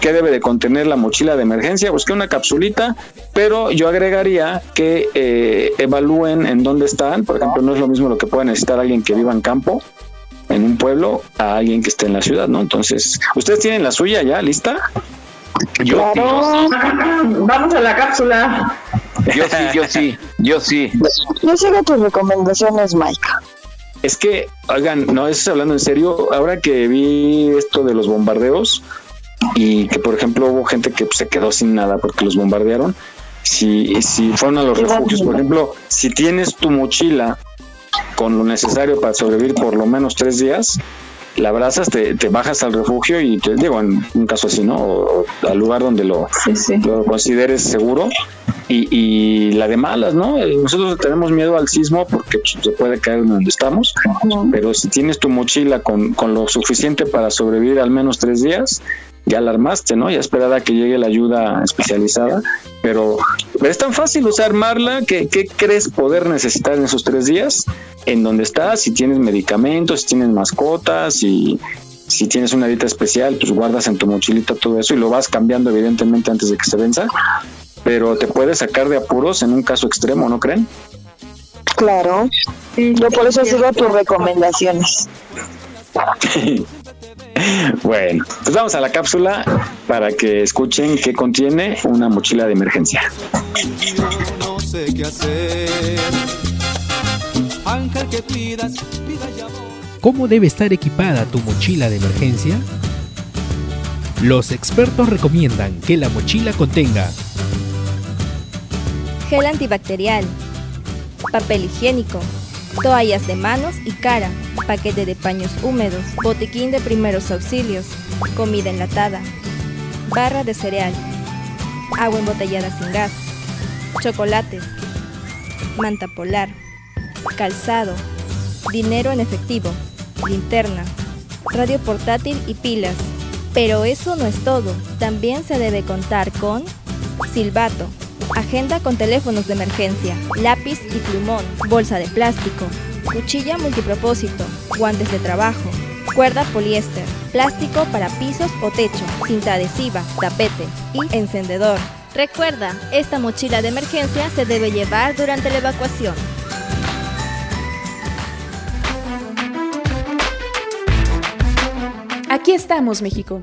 qué debe de contener la mochila de emergencia, pues que una capsulita, pero yo agregaría que eh, evalúen en dónde están, por ejemplo, no es lo mismo lo que pueda necesitar alguien que viva en campo, en un pueblo, a alguien que esté en la ciudad, ¿no? Entonces, ¿ustedes tienen la suya ya lista? Yo, Vamos a la cápsula. Yo sí, yo sí, yo sí. Yo sigo tus recomendaciones, Mike. Es que, oigan, no, eso hablando en serio, ahora que vi esto de los bombardeos y que, por ejemplo, hubo gente que pues, se quedó sin nada porque los bombardearon, si, si fueron a los refugios, por ejemplo, si tienes tu mochila con lo necesario para sobrevivir por lo menos tres días, la abrazas, te, te bajas al refugio y te digo, en un caso así, ¿no? O, o al lugar donde lo, lo consideres seguro. Y, y la de malas, ¿no? Eh, Nosotros tenemos miedo al sismo porque pues, se puede caer donde estamos, pero si tienes tu mochila con, con lo suficiente para sobrevivir al menos tres días, ya la armaste, ¿no? Ya esperar a que llegue la ayuda especializada, pero, pero es tan fácil, o sea, armarla, que ¿qué crees poder necesitar en esos tres días? En donde estás, si tienes medicamentos, si tienes mascotas, y si tienes una dieta especial, pues guardas en tu mochilita todo eso y lo vas cambiando evidentemente antes de que se venza, pero te puede sacar de apuros en un caso extremo, ¿no creen? Claro. Yo por eso sigo tus recomendaciones. bueno, pues vamos a la cápsula para que escuchen qué contiene una mochila de emergencia. No sé qué hacer. Ángel que pidas, pida ya ¿Cómo debe estar equipada tu mochila de emergencia? Los expertos recomiendan que la mochila contenga gel antibacterial, papel higiénico, toallas de manos y cara, paquete de paños húmedos, botiquín de primeros auxilios, comida enlatada, barra de cereal, agua embotellada sin gas, chocolates, manta polar, calzado, dinero en efectivo, linterna, radio portátil y pilas. Pero eso no es todo, también se debe contar con silbato, agenda con teléfonos de emergencia, lápiz y plumón, bolsa de plástico, cuchilla multipropósito, guantes de trabajo, cuerda poliéster, plástico para pisos o techo, cinta adhesiva, tapete y encendedor. Recuerda, esta mochila de emergencia se debe llevar durante la evacuación. Aquí estamos, México.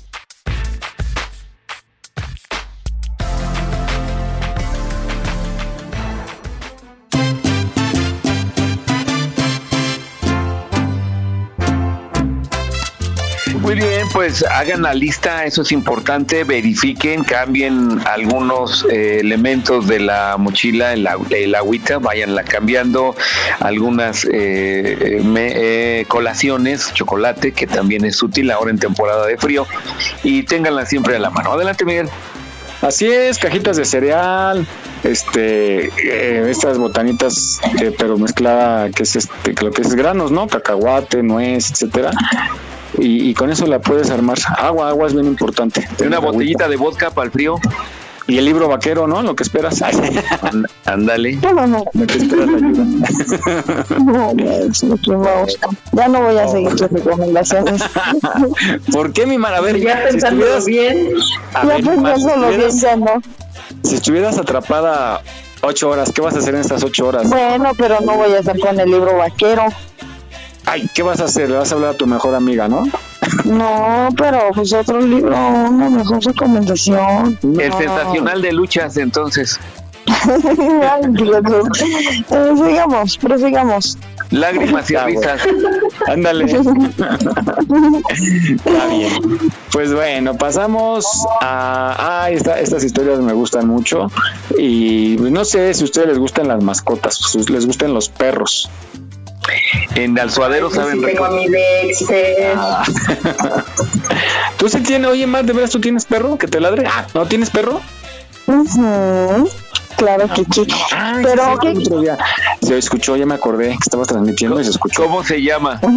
Bien, pues hagan la lista, eso es importante, verifiquen, cambien algunos eh, elementos de la mochila, el, el agüita, váyanla cambiando, algunas eh, me- eh, colaciones, chocolate, que también es útil ahora en temporada de frío, y ténganla siempre a la mano. Adelante, Miguel. Así es, cajitas de cereal, este, eh, estas botanitas, eh, pero mezclada, que es este, lo que es granos, ¿no? Cacahuate, nuez, etcétera. Y, y con eso la puedes armar. Agua, agua es bien importante. Una botellita de vodka para el frío. Y el libro vaquero, ¿no? Lo que esperas. Ándale. Lo que esperas la ayuda. No. Ya no voy a seguir tus recomendaciones. ¿Por qué, mi mar? A ver, Ya si pensándolo estuvieras- bien. A Ya ver, Mar, si pensándolo bien, ya no. Si estuvieras atrapada ocho horas, ¿qué vas a hacer en estas ocho horas? Bueno, pero no voy a estar con el libro vaquero. Ay, ¿qué vas a hacer? Le vas a hablar a tu mejor amiga, ¿no? No, pero pues otro libro, una mejor recomendación. El No. sensacional de luchas, entonces. Ay. Eh, sigamos, prosigamos. Lágrimas y risas. Ándale. Está bien. Pues bueno, pasamos a. Ah, esta- estas historias me gustan mucho. Y no sé si a ustedes les gustan las mascotas, si les gustan los perros. En Alzuadero saben Sí, tengo a mi Dexter. ¿Tú sí tienes, oye, Mar, de veras tú tienes perro que te ladre? Ah, ¿no tienes perro? Ujú, Claro que sí. Pero, ¿qué? Otro día se escuchó, ya me acordé que estabas transmitiendo y se escuchó. ¿Cómo se llama?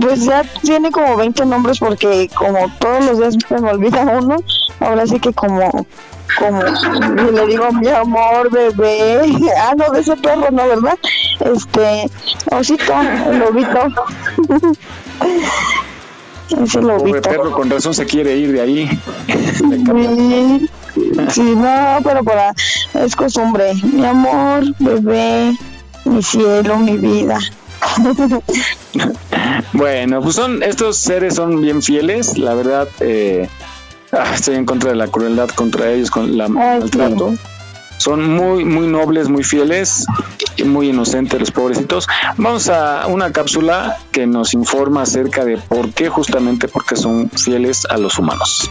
Pues ya tiene como 20 nombres porque como todos los días se me olvida uno, ahora sí que como como le digo mi amor, bebé, ah no de ese perro no, ¿verdad? Este, osito, el lobito. Ese Pobre lobito. perro, con razón se quiere ir de ahí. Sí, sí, no, pero para, es costumbre. Mi amor, bebé, mi cielo, mi vida. Bueno, pues son estos seres son bien fieles, la verdad. eh, ah, estoy en contra de la crueldad contra ellos, con la Ay, maltrato. son muy, muy nobles, muy fieles y muy inocentes los pobrecitos. Vamos a una cápsula que nos informa acerca de por qué, justamente porque son fieles a los humanos.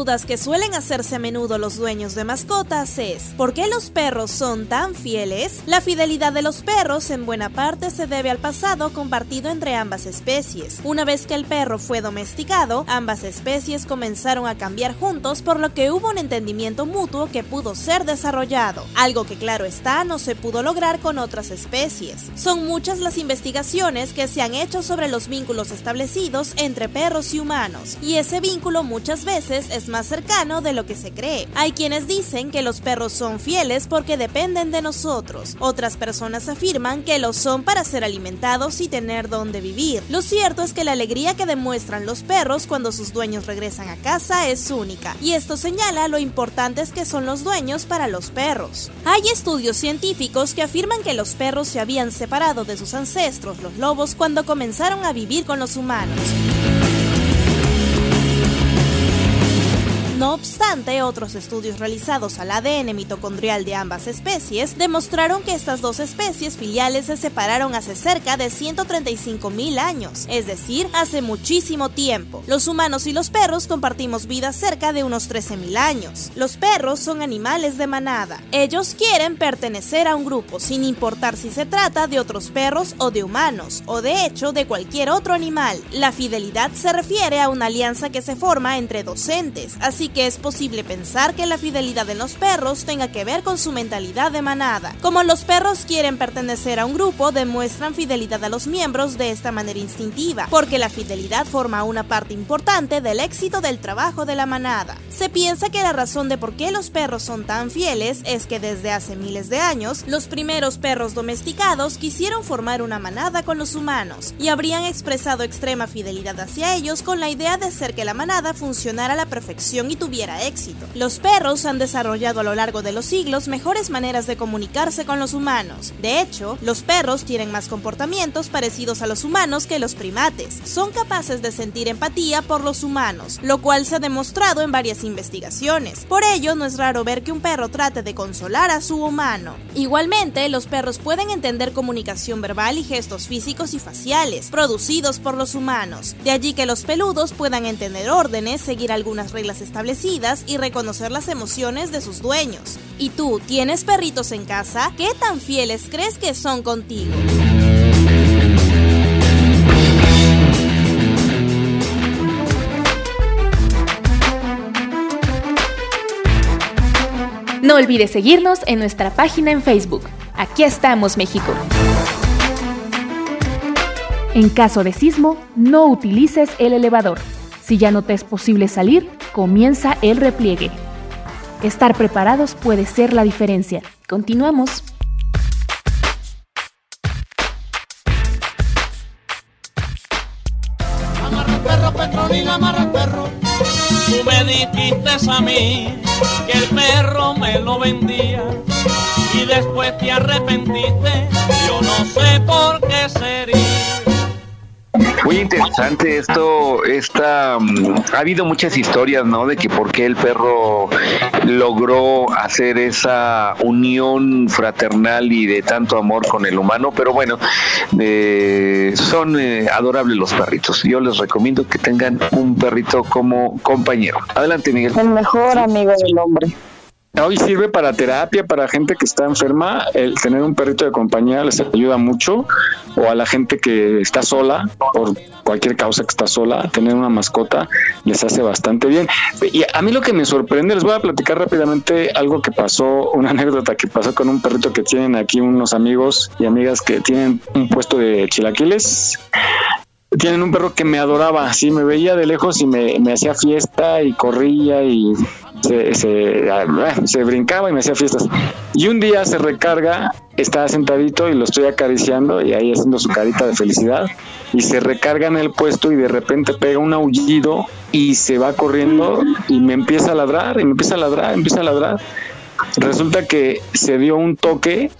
Dudas que suelen hacerse a menudo los dueños de mascotas es ¿por qué los perros son tan fieles? La fidelidad de los perros en buena parte se debe al pasado compartido entre ambas especies. Una vez que el perro fue domesticado, ambas especies comenzaron a cambiar juntos por lo que hubo un entendimiento mutuo que pudo ser desarrollado, algo que claro está no se pudo lograr con otras especies. Son muchas las investigaciones que se han hecho sobre los vínculos establecidos entre perros y humanos, y ese vínculo muchas veces es más cercano de lo que se cree. Hay quienes dicen que los perros son fieles porque dependen de nosotros. Otras personas afirman que lo son para ser alimentados y tener donde vivir. Lo cierto es que la alegría que demuestran los perros cuando sus dueños regresan a casa es única, y esto señala lo importantes que son los dueños para los perros. Hay estudios científicos que afirman que los perros se habían separado de sus ancestros, los lobos, cuando comenzaron a vivir con los humanos. No obstante, otros estudios realizados al ADN mitocondrial de ambas especies demostraron que estas dos especies filiales se separaron hace cerca de 135.000 años, es decir, hace muchísimo tiempo. Los humanos y los perros compartimos vida cerca de unos 13.000 años. Los perros son animales de manada. Ellos quieren pertenecer a un grupo, sin importar si se trata de otros perros o de humanos, o de hecho de cualquier otro animal. La fidelidad se refiere a una alianza que se forma entre docentes, así que es posible pensar que la fidelidad de los perros tenga que ver con su mentalidad de manada. Como los perros quieren pertenecer a un grupo, demuestran fidelidad a los miembros de esta manera instintiva, porque la fidelidad forma una parte importante del éxito del trabajo de la manada. Se piensa que la razón de por qué los perros son tan fieles es que desde hace miles de años, los primeros perros domesticados quisieron formar una manada con los humanos y habrían expresado extrema fidelidad hacia ellos con la idea de hacer que la manada funcionara a la perfección y tuviera éxito. Los perros han desarrollado a lo largo de los siglos mejores maneras de comunicarse con los humanos. De hecho, los perros tienen más comportamientos parecidos a los humanos que los primates. Son capaces de sentir empatía por los humanos, lo cual se ha demostrado en varias investigaciones. Por ello, no es raro ver que un perro trate de consolar a su humano. Igualmente, los perros pueden entender comunicación verbal y gestos físicos y faciales, producidos por los humanos. De allí que los peludos puedan entender órdenes, seguir algunas reglas establecidas y reconocer las emociones de sus dueños. ¿Y tú tienes perritos en casa? ¿Qué tan fieles crees que son contigo? No olvides seguirnos en nuestra página en Facebook. Aquí estamos, México. En caso de sismo, no utilices el elevador. Si ya no te es posible salir, comienza el repliegue. Estar preparados puede ser la diferencia. Continuamos. Amarra el perro, Petronila, amarra el perro. Tú me dijiste a mí que el perro me lo vendía y después te arrepentiste. Yo no sé por qué sería. Muy interesante esto, esta, mm, ha habido muchas historias, ¿no? De que por qué el perro logró hacer esa unión fraternal y de tanto amor con el humano, pero bueno, eh, son eh, adorables los perritos. Yo les recomiendo que tengan un perrito como compañero. Adelante, Miguel. El mejor amigo del hombre. Hoy sirve para terapia, para gente que está enferma, el tener un perrito de compañía les ayuda mucho, o a la gente que está sola, por cualquier causa que está sola, tener una mascota les hace bastante bien. Y a mí lo que me sorprende, les voy a platicar rápidamente algo que pasó, una anécdota que pasó con un perrito que tienen aquí unos amigos y amigas que tienen un puesto de chilaquiles tienen un perro que me adoraba, así me veía de lejos y me, me hacía fiesta y corría y se, se, ah, se brincaba y me hacía fiestas. Y un día se recarga, estaba sentadito y lo estoy acariciando y ahí haciendo su carita de felicidad y se recarga en el puesto y de repente pega un aullido y se va corriendo y me empieza a ladrar y me empieza a ladrar, empieza a ladrar. Resulta que se dio un toque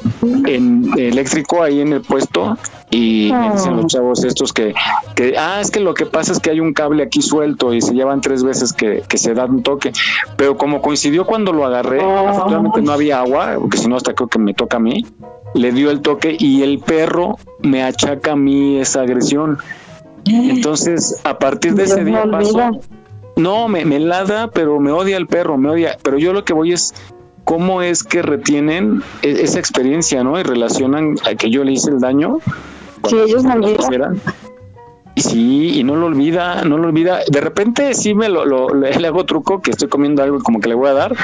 eléctrico ahí en el puesto Y me dicen los chavos estos que, que, ah, es que lo que pasa es que hay un cable aquí suelto y se llevan tres veces que, que se da un toque. Pero como coincidió cuando lo agarré, afortunadamente no había agua, porque si no hasta creo que me toca a mí, le dio el toque y el perro me achaca a mí esa agresión. Entonces, a partir de ese día pasó. No, me, me ladra, pero me odia el perro, me odia. Pero yo lo que voy es cómo es que retienen e- esa experiencia, ¿no? Y relacionan a que yo le hice el daño. Sí, ellos. Y Sí, y no lo olvida, no lo olvida. De repente sí me lo, lo- le, le hago truco que estoy comiendo algo como que le voy a dar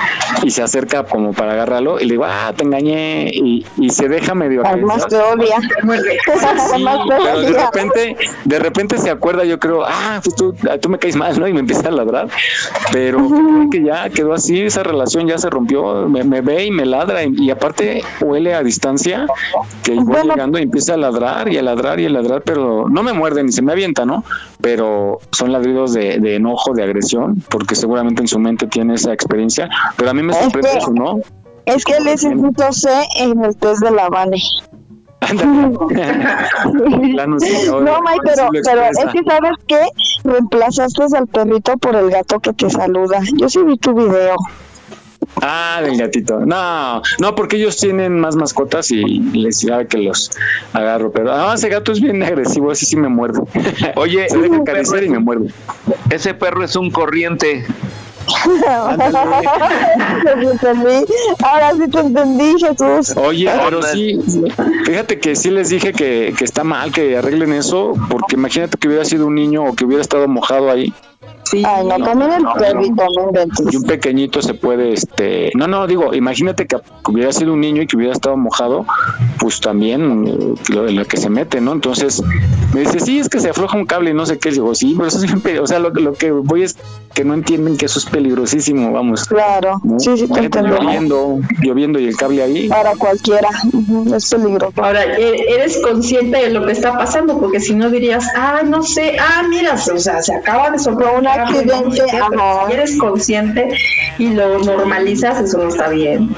y se acerca como para agarrarlo y le digo, ah, te engañé y, y se deja medio Además te odia. Sí, pero de repente, de repente se acuerda, yo creo, ah, pues tú, tú me caes mal, ¿no? Y me empieza a ladrar. Pero que ya quedó así, esa relación ya se rompió, me, me ve y me ladra. Y, y aparte huele a distancia, que voy llegando y empieza a ladrar y a ladrar y a ladrar, pero no me muerde ni se me avienta, ¿no? Pero son ladridos de, de enojo, de agresión, porque seguramente en su mente tiene esa experiencia. Pero a mí me sorprende que- eso, ¿no? Es que él es C en el test de la sí, No, May, pero, pero es que sabes qué, reemplazaste al perrito por el gato que te saluda. Yo sí vi tu video. Ah, del gatito. No, no, porque ellos tienen más mascotas y les sabe que los agarro. Pero ah, ese gato es bien agresivo, ese sí me muerde. Oye, se deja acariciar y me muerde. Ese perro es un corriente. Te entendí. Ahora sí te entendí, Jesús. Oye, pero sí, fíjate que sí les dije que, que está mal que arreglen eso, porque imagínate que hubiera sido un niño o que hubiera estado mojado ahí. Ay, no, también el perrito, no inventes. Y un pequeñito se puede, este, no, no, digo, imagínate que hubiera sido un niño y que hubiera estado mojado, pues también eh, lo, lo que se mete, ¿no? Entonces me dice, sí, es que se afloja un cable y no sé qué. Digo, sí, pero eso es bien peli-". O sea, lo, lo que voy es que no entienden que eso es peligrosísimo, vamos. Claro, ¿no? sí, sí, te entiendo. lloviendo, lloviendo y el cable ahí. Para cualquiera, es peligroso. Ahora, e- eres consciente de lo que está pasando, porque si no dirías, ah, no sé, ah, mira, o sea, se acaba de soplar un accidente, ajá. si eres consciente y lo normalizas, eso no está bien.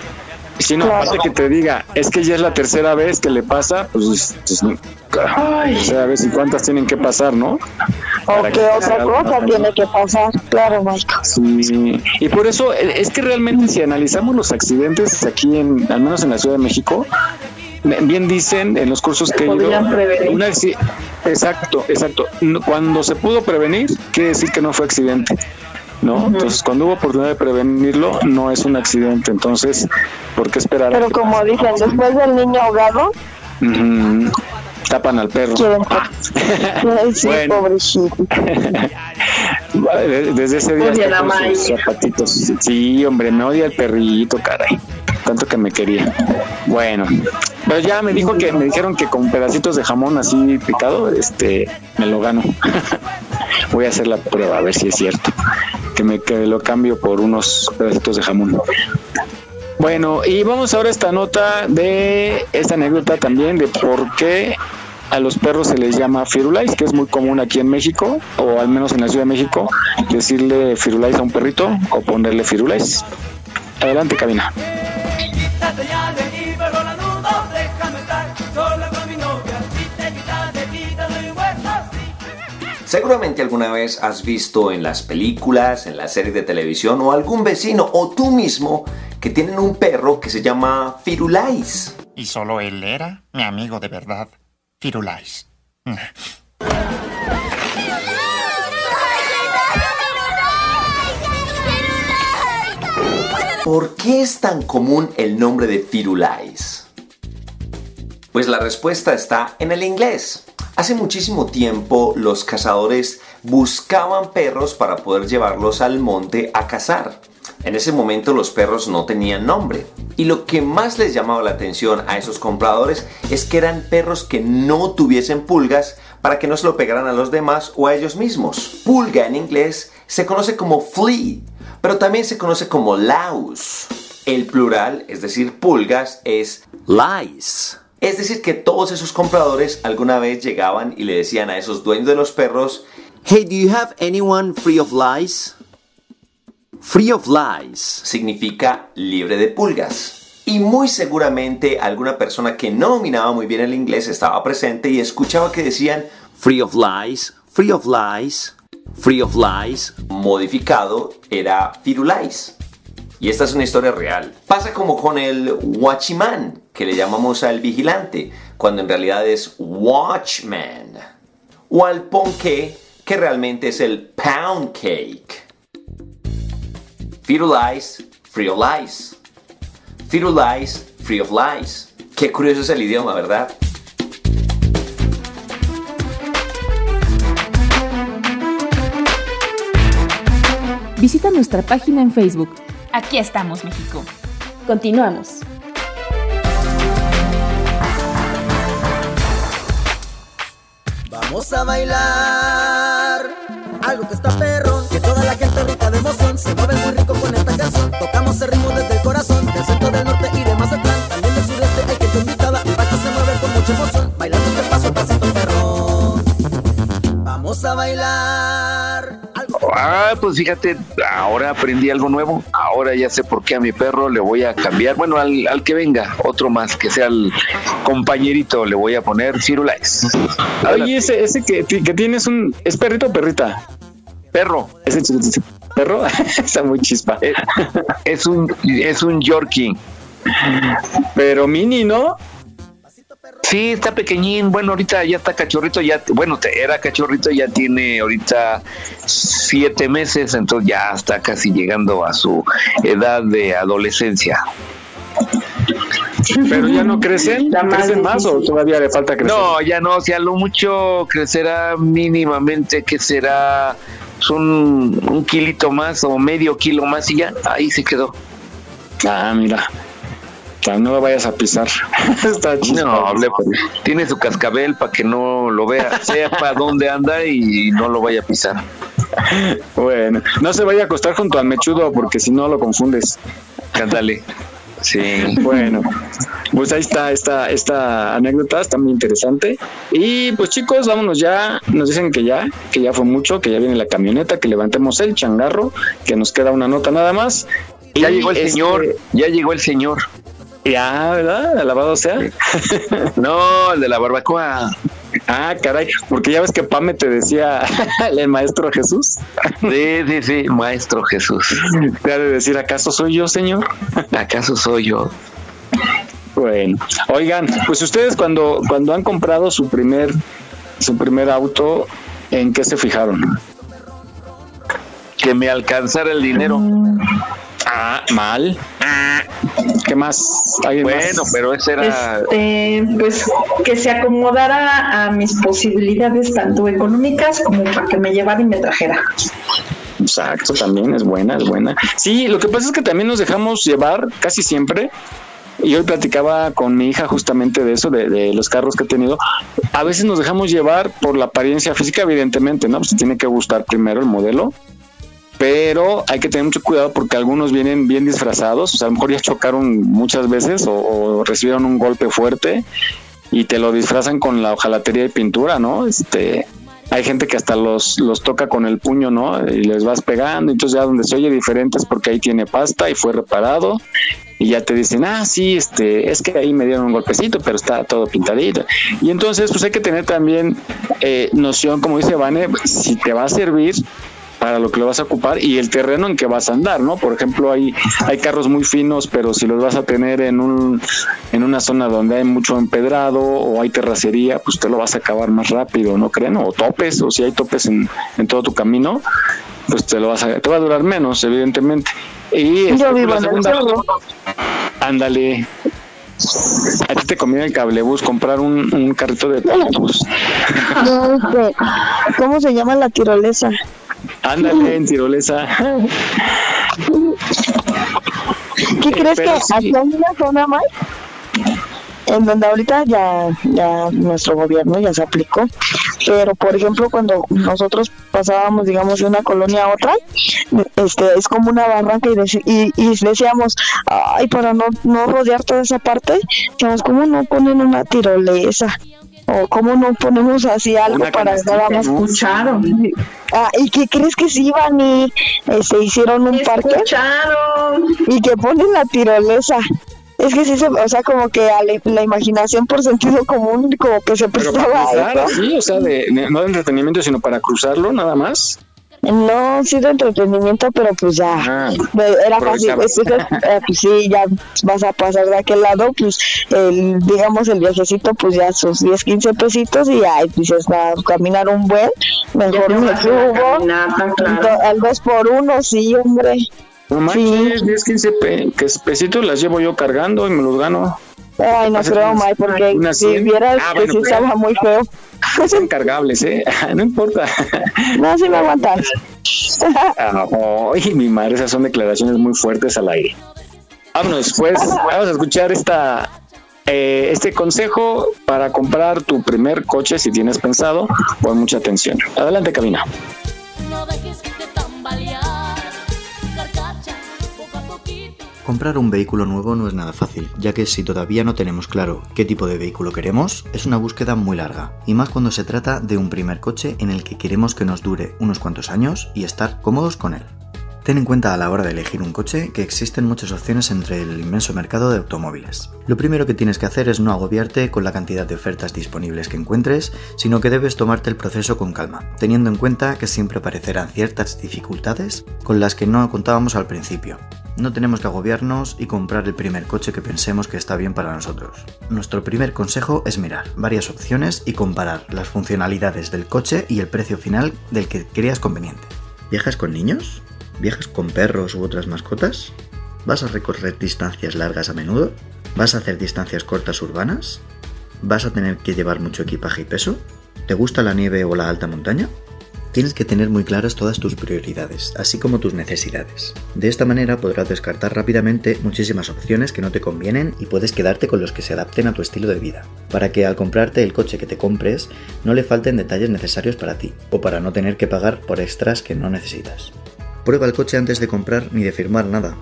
Y si no, aparte que te diga, es que ya es la tercera vez que le pasa, pues, pues no. tercera vez y cuántas tienen que pasar, ¿no? O que que otra cosa algo. tiene que pasar. Claro, Michael. Sí, y por eso eh, es que realmente si analizamos los accidentes aquí, en, al menos en la Ciudad de México, bien dicen en los cursos que he ido, podrían prevenir. un exacto, exacto. Cuando se pudo prevenir, quiere decir que no fue accidente. ¿No? Entonces, cuando hubo oportunidad de prevenirlo, no es un accidente. Entonces, ¿por qué esperar? Pero como dicen, después del niño ahogado, Ujú. Tapan al perro. quieren. Ay, sí, Bueno. pobrecito. De- Desde ese día la con sus zapatitos. Sí, hombre, me odia el perrito, caray. Tanto que me quería. Bueno, pero ya me dijo que me dijeron que con pedacitos de jamón así picado, este, me lo gano. Voy a hacer la prueba a ver si es cierto. Que me que lo cambio por unos pedacitos de jamón. Bueno, y vamos ahora a esta nota de esta anécdota también de por qué a los perros se les llama firulais, que es muy común aquí en México, o al menos en la Ciudad de México, decirle firulais a un perrito o ponerle firulais. Adelante, cabina. Seguramente alguna vez has visto en las películas, en las series de televisión o algún vecino o tú mismo que tienen un perro que se llama Firulais. Y solo él era mi amigo de verdad, Firulais. ¿Por qué es tan común el nombre de Firulais? Pues la respuesta está en el inglés. Hace muchísimo tiempo los cazadores buscaban perros para poder llevarlos al monte a cazar. En ese momento los perros no tenían nombre. Y lo que más les llamaba la atención a esos compradores es que eran perros que no tuviesen pulgas para que no se lo pegaran a los demás o a ellos mismos. Pulga en inglés se conoce como flea, pero también se conoce como louse. El plural, es decir, pulgas, es lice. Es decir, que todos esos compradores alguna vez llegaban y le decían a esos dueños de los perros, Hey, do you have anyone free of lice? Free of lice significa libre de pulgas. Y muy seguramente alguna persona que no dominaba muy bien el inglés estaba presente y escuchaba que decían free of lies, free of lies, free of lies. Modificado era firulais. Y esta es una historia real. Pasa como con el watchman, que le llamamos al vigilante, cuando en realidad es watchman. O al ponqué, que realmente es el pound cake. Firulais, free of lies. Firulais, free of lies. Qué curioso es el idioma, ¿verdad? Visita nuestra página en Facebook. Aquí estamos, México. Continuamos. Vamos a bailar algo que está perrón, que toda la gente rica de emoción se mueve muy canción. Tocamos el ritmo desde el corazón, del centro del norte y de Mazatlán, también del sureste hay gente invitada. El baile se mueve con mucha emoción, bailando este paso pasito perrón. Vamos a bailar. Ah, pues fíjate, ahora aprendí algo nuevo. Ahora ya sé por qué a mi perro le voy a cambiar. Bueno, al, al que venga, otro más, que sea el compañerito, le voy a poner Firulais. Oye, ese, ese que, que tienes un. ¿Es perrito o perrita? Perro. Ese chiquitito. ¿Perro? Está muy chispa. Es, es un, es un Yorkie. Pero mini, ¿no? Sí, está pequeñín. Bueno, ahorita ya está cachorrito. Ya, bueno, te- era cachorrito, ya tiene ahorita siete meses, entonces ya está casi llegando a su edad de adolescencia. Pero ya no crecen. ¿Crecen más o todavía le falta crecer? No, ya no, si a lo mucho crecerá mínimamente, que será un, un kilito más o medio kilo más y ya, ahí se quedó. Ah, mira. No lo vayas a pisar. Está chido. No, le- tiene su cascabel para que no lo vea, sepa dónde anda y no lo vaya a pisar. Bueno, no se vaya a acostar junto al mechudo porque si no lo confundes. Cántale. Sí. Bueno, pues ahí está esta, esta anécdota, está muy interesante. Y pues chicos, vámonos ya. Nos dicen que ya, que ya fue mucho, que ya viene la camioneta, que levantemos el changarro, que nos queda una nota nada más. Ya Y llegó el este- señor, ya llegó el señor. Ya, ¿verdad? Alabado sea. No, el de la barbacoa. Ah, caray, porque ya ves que Pame te decía el maestro Jesús. Sí, sí, sí, maestro Jesús. Te ha de decir, ¿acaso soy yo, señor? ¿Acaso soy yo? Bueno, oigan, pues ustedes cuando, cuando han comprado su primer, su primer auto, ¿en qué se fijaron? Que me alcanzara el dinero. Ah, mal. ¿Qué más? ¿Alguien Bueno, más? pero ese era... Este, pues que se acomodara a mis posibilidades tanto económicas como para que me llevara y me trajera. Exacto, también es buena, es buena. Sí, lo que pasa es que también nos dejamos llevar casi siempre. Y hoy platicaba con mi hija justamente de eso, de, de los carros que he tenido. A veces nos dejamos llevar por la apariencia física, evidentemente, ¿no? Pues tiene que gustar primero el modelo. Pero hay que tener mucho cuidado porque algunos vienen bien disfrazados. O sea, a lo mejor ya chocaron muchas veces o, o recibieron un golpe fuerte y te lo disfrazan con la hojalatería y pintura, ¿no? Este, hay gente que hasta los, los toca con el puño, ¿no? Y les vas pegando, entonces ya donde se oye diferente es porque ahí tiene pasta y fue reparado y ya te dicen, ah, sí, este, es que ahí me dieron un golpecito, pero está todo pintadito. Y entonces, pues hay que tener también eh, noción, como dice Vane, si te va a servir para lo que lo vas a ocupar y el terreno en que vas a andar, ¿no? Por ejemplo, hay, hay carros muy finos, pero si los vas a tener en un en una zona donde hay mucho empedrado o hay terracería, pues te lo vas a acabar más rápido, ¿no creen? O topes, o si hay topes en, en todo tu camino, pues te lo vas a, te va a durar menos, evidentemente. Y este, Yo pues, vivo la segunda- ándale. A ti te conviene el cablebús comprar un, un carrito de este, ¿Cómo se llama la tirolesa? Ándale en tirolesa. ¿Qué crees pero que sí. aquí hay una zona más? En donde ahorita ya, ya nuestro gobierno ya se aplicó. Pero, por ejemplo, cuando nosotros pasábamos, digamos, de una colonia a otra, este es como una barranca y, deci- y, y decíamos, ay, para no, no rodear toda esa parte, decíamos, ¿cómo no ponen una tirolesa? O cómo no ponemos así algo Una para más ¿no? Escucharon. Ah, ¿y qué crees que sí iban y este, hicieron un parque? Escucharon. Y que ponen la tirolesa. Es que sí, se, o sea, como que a la, la imaginación por sentido común, como que se Pero prestaba para a cruzar, eso. sí, o sea, de, de- no de entretenimiento, sino para cruzarlo nada más. No, sí de entretenimiento, pero pues ya, me- era fácil, aprovechabas. pues, eh, pues sí, ya vas a pasar de aquel lado, pues el, digamos el viajecito, pues ya sus 10, 15 pesitos y ya dices, va a caminar un buen, mejor me subo, Ento- al 2 por 1 sí, hombre. No manches, 10, 15 pe- que pesitos las llevo yo cargando y me los gano. Ay, no creo, May, porque si 100. vieras Ah, que bueno, sí pero- estaba muy feo. Son cargables, ¿eh? No importa. No, sí me aguantan. Ah, Ay, mi madre, esas son declaraciones muy fuertes al aire. Vámonos, pues, vamos a escuchar esta, eh, este consejo para comprar tu primer coche si tienes pensado. Pon mucha atención. Adelante, cabina. No dejes de tambalear, Comprar un vehículo nuevo no es nada fácil, ya que si todavía no tenemos claro qué tipo de vehículo queremos, es una búsqueda muy larga, y más cuando se trata de un primer coche en el que queremos que nos dure unos cuantos años y estar cómodos con él. Ten en cuenta a la hora de elegir un coche que existen muchas opciones entre el inmenso mercado de automóviles. Lo primero que tienes que hacer es no agobiarte con la cantidad de ofertas disponibles que encuentres, sino que debes tomarte el proceso con calma, teniendo en cuenta que siempre aparecerán ciertas dificultades con las que no contábamos al principio. No tenemos que agobiarnos y comprar el primer coche que pensemos que está bien para nosotros. Nuestro primer consejo es mirar varias opciones y comparar las funcionalidades del coche y el precio final del que creas conveniente. ¿Viajas con niños? ¿Viajas con perros u otras mascotas? ¿Vas a recorrer distancias largas a menudo? ¿Vas a hacer distancias cortas urbanas? ¿Vas a tener que llevar mucho equipaje y peso? ¿Te gusta la nieve o la alta montaña? Tienes que tener muy claras todas tus prioridades, así como tus necesidades. De esta manera podrás descartar rápidamente muchísimas opciones que no te convienen y puedes quedarte con los que se adapten a tu estilo de vida, para que al comprarte el coche que te compres no le falten detalles necesarios para ti, o para no tener que pagar por extras que no necesitas. Prueba el coche antes de comprar ni de firmar nada.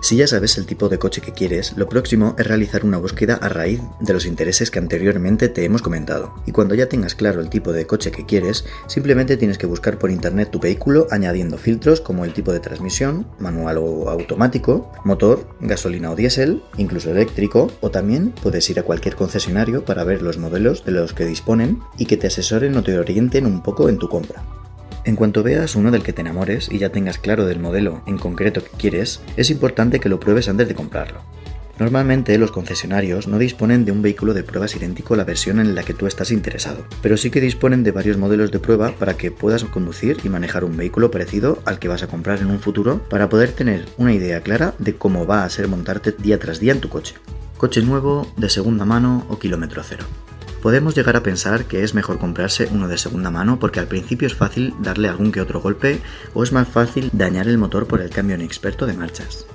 Si ya sabes el tipo de coche que quieres, lo próximo es realizar una búsqueda a raíz de los intereses que anteriormente te hemos comentado. Y cuando ya tengas claro el tipo de coche que quieres, simplemente tienes que buscar por internet tu vehículo añadiendo filtros como el tipo de transmisión, manual o automático, motor, gasolina o diésel, incluso eléctrico, o también puedes ir a cualquier concesionario para ver los modelos de los que disponen y que te asesoren o te orienten un poco en tu compra. En cuanto veas uno del que te enamores y ya tengas claro del modelo en concreto que quieres, es importante que lo pruebes antes de comprarlo. Normalmente los concesionarios no disponen de un vehículo de pruebas idéntico a la versión en la que tú estás interesado, pero sí que disponen de varios modelos de prueba para que puedas conducir y manejar un vehículo parecido al que vas a comprar en un futuro para poder tener una idea clara de cómo va a ser montarte día tras día en tu coche. Coche nuevo, de segunda mano o kilómetro cero. Podemos llegar a pensar que es mejor comprarse uno de segunda mano porque al principio es fácil darle algún que otro golpe o es más fácil dañar el motor por el cambio inexperto de marchas.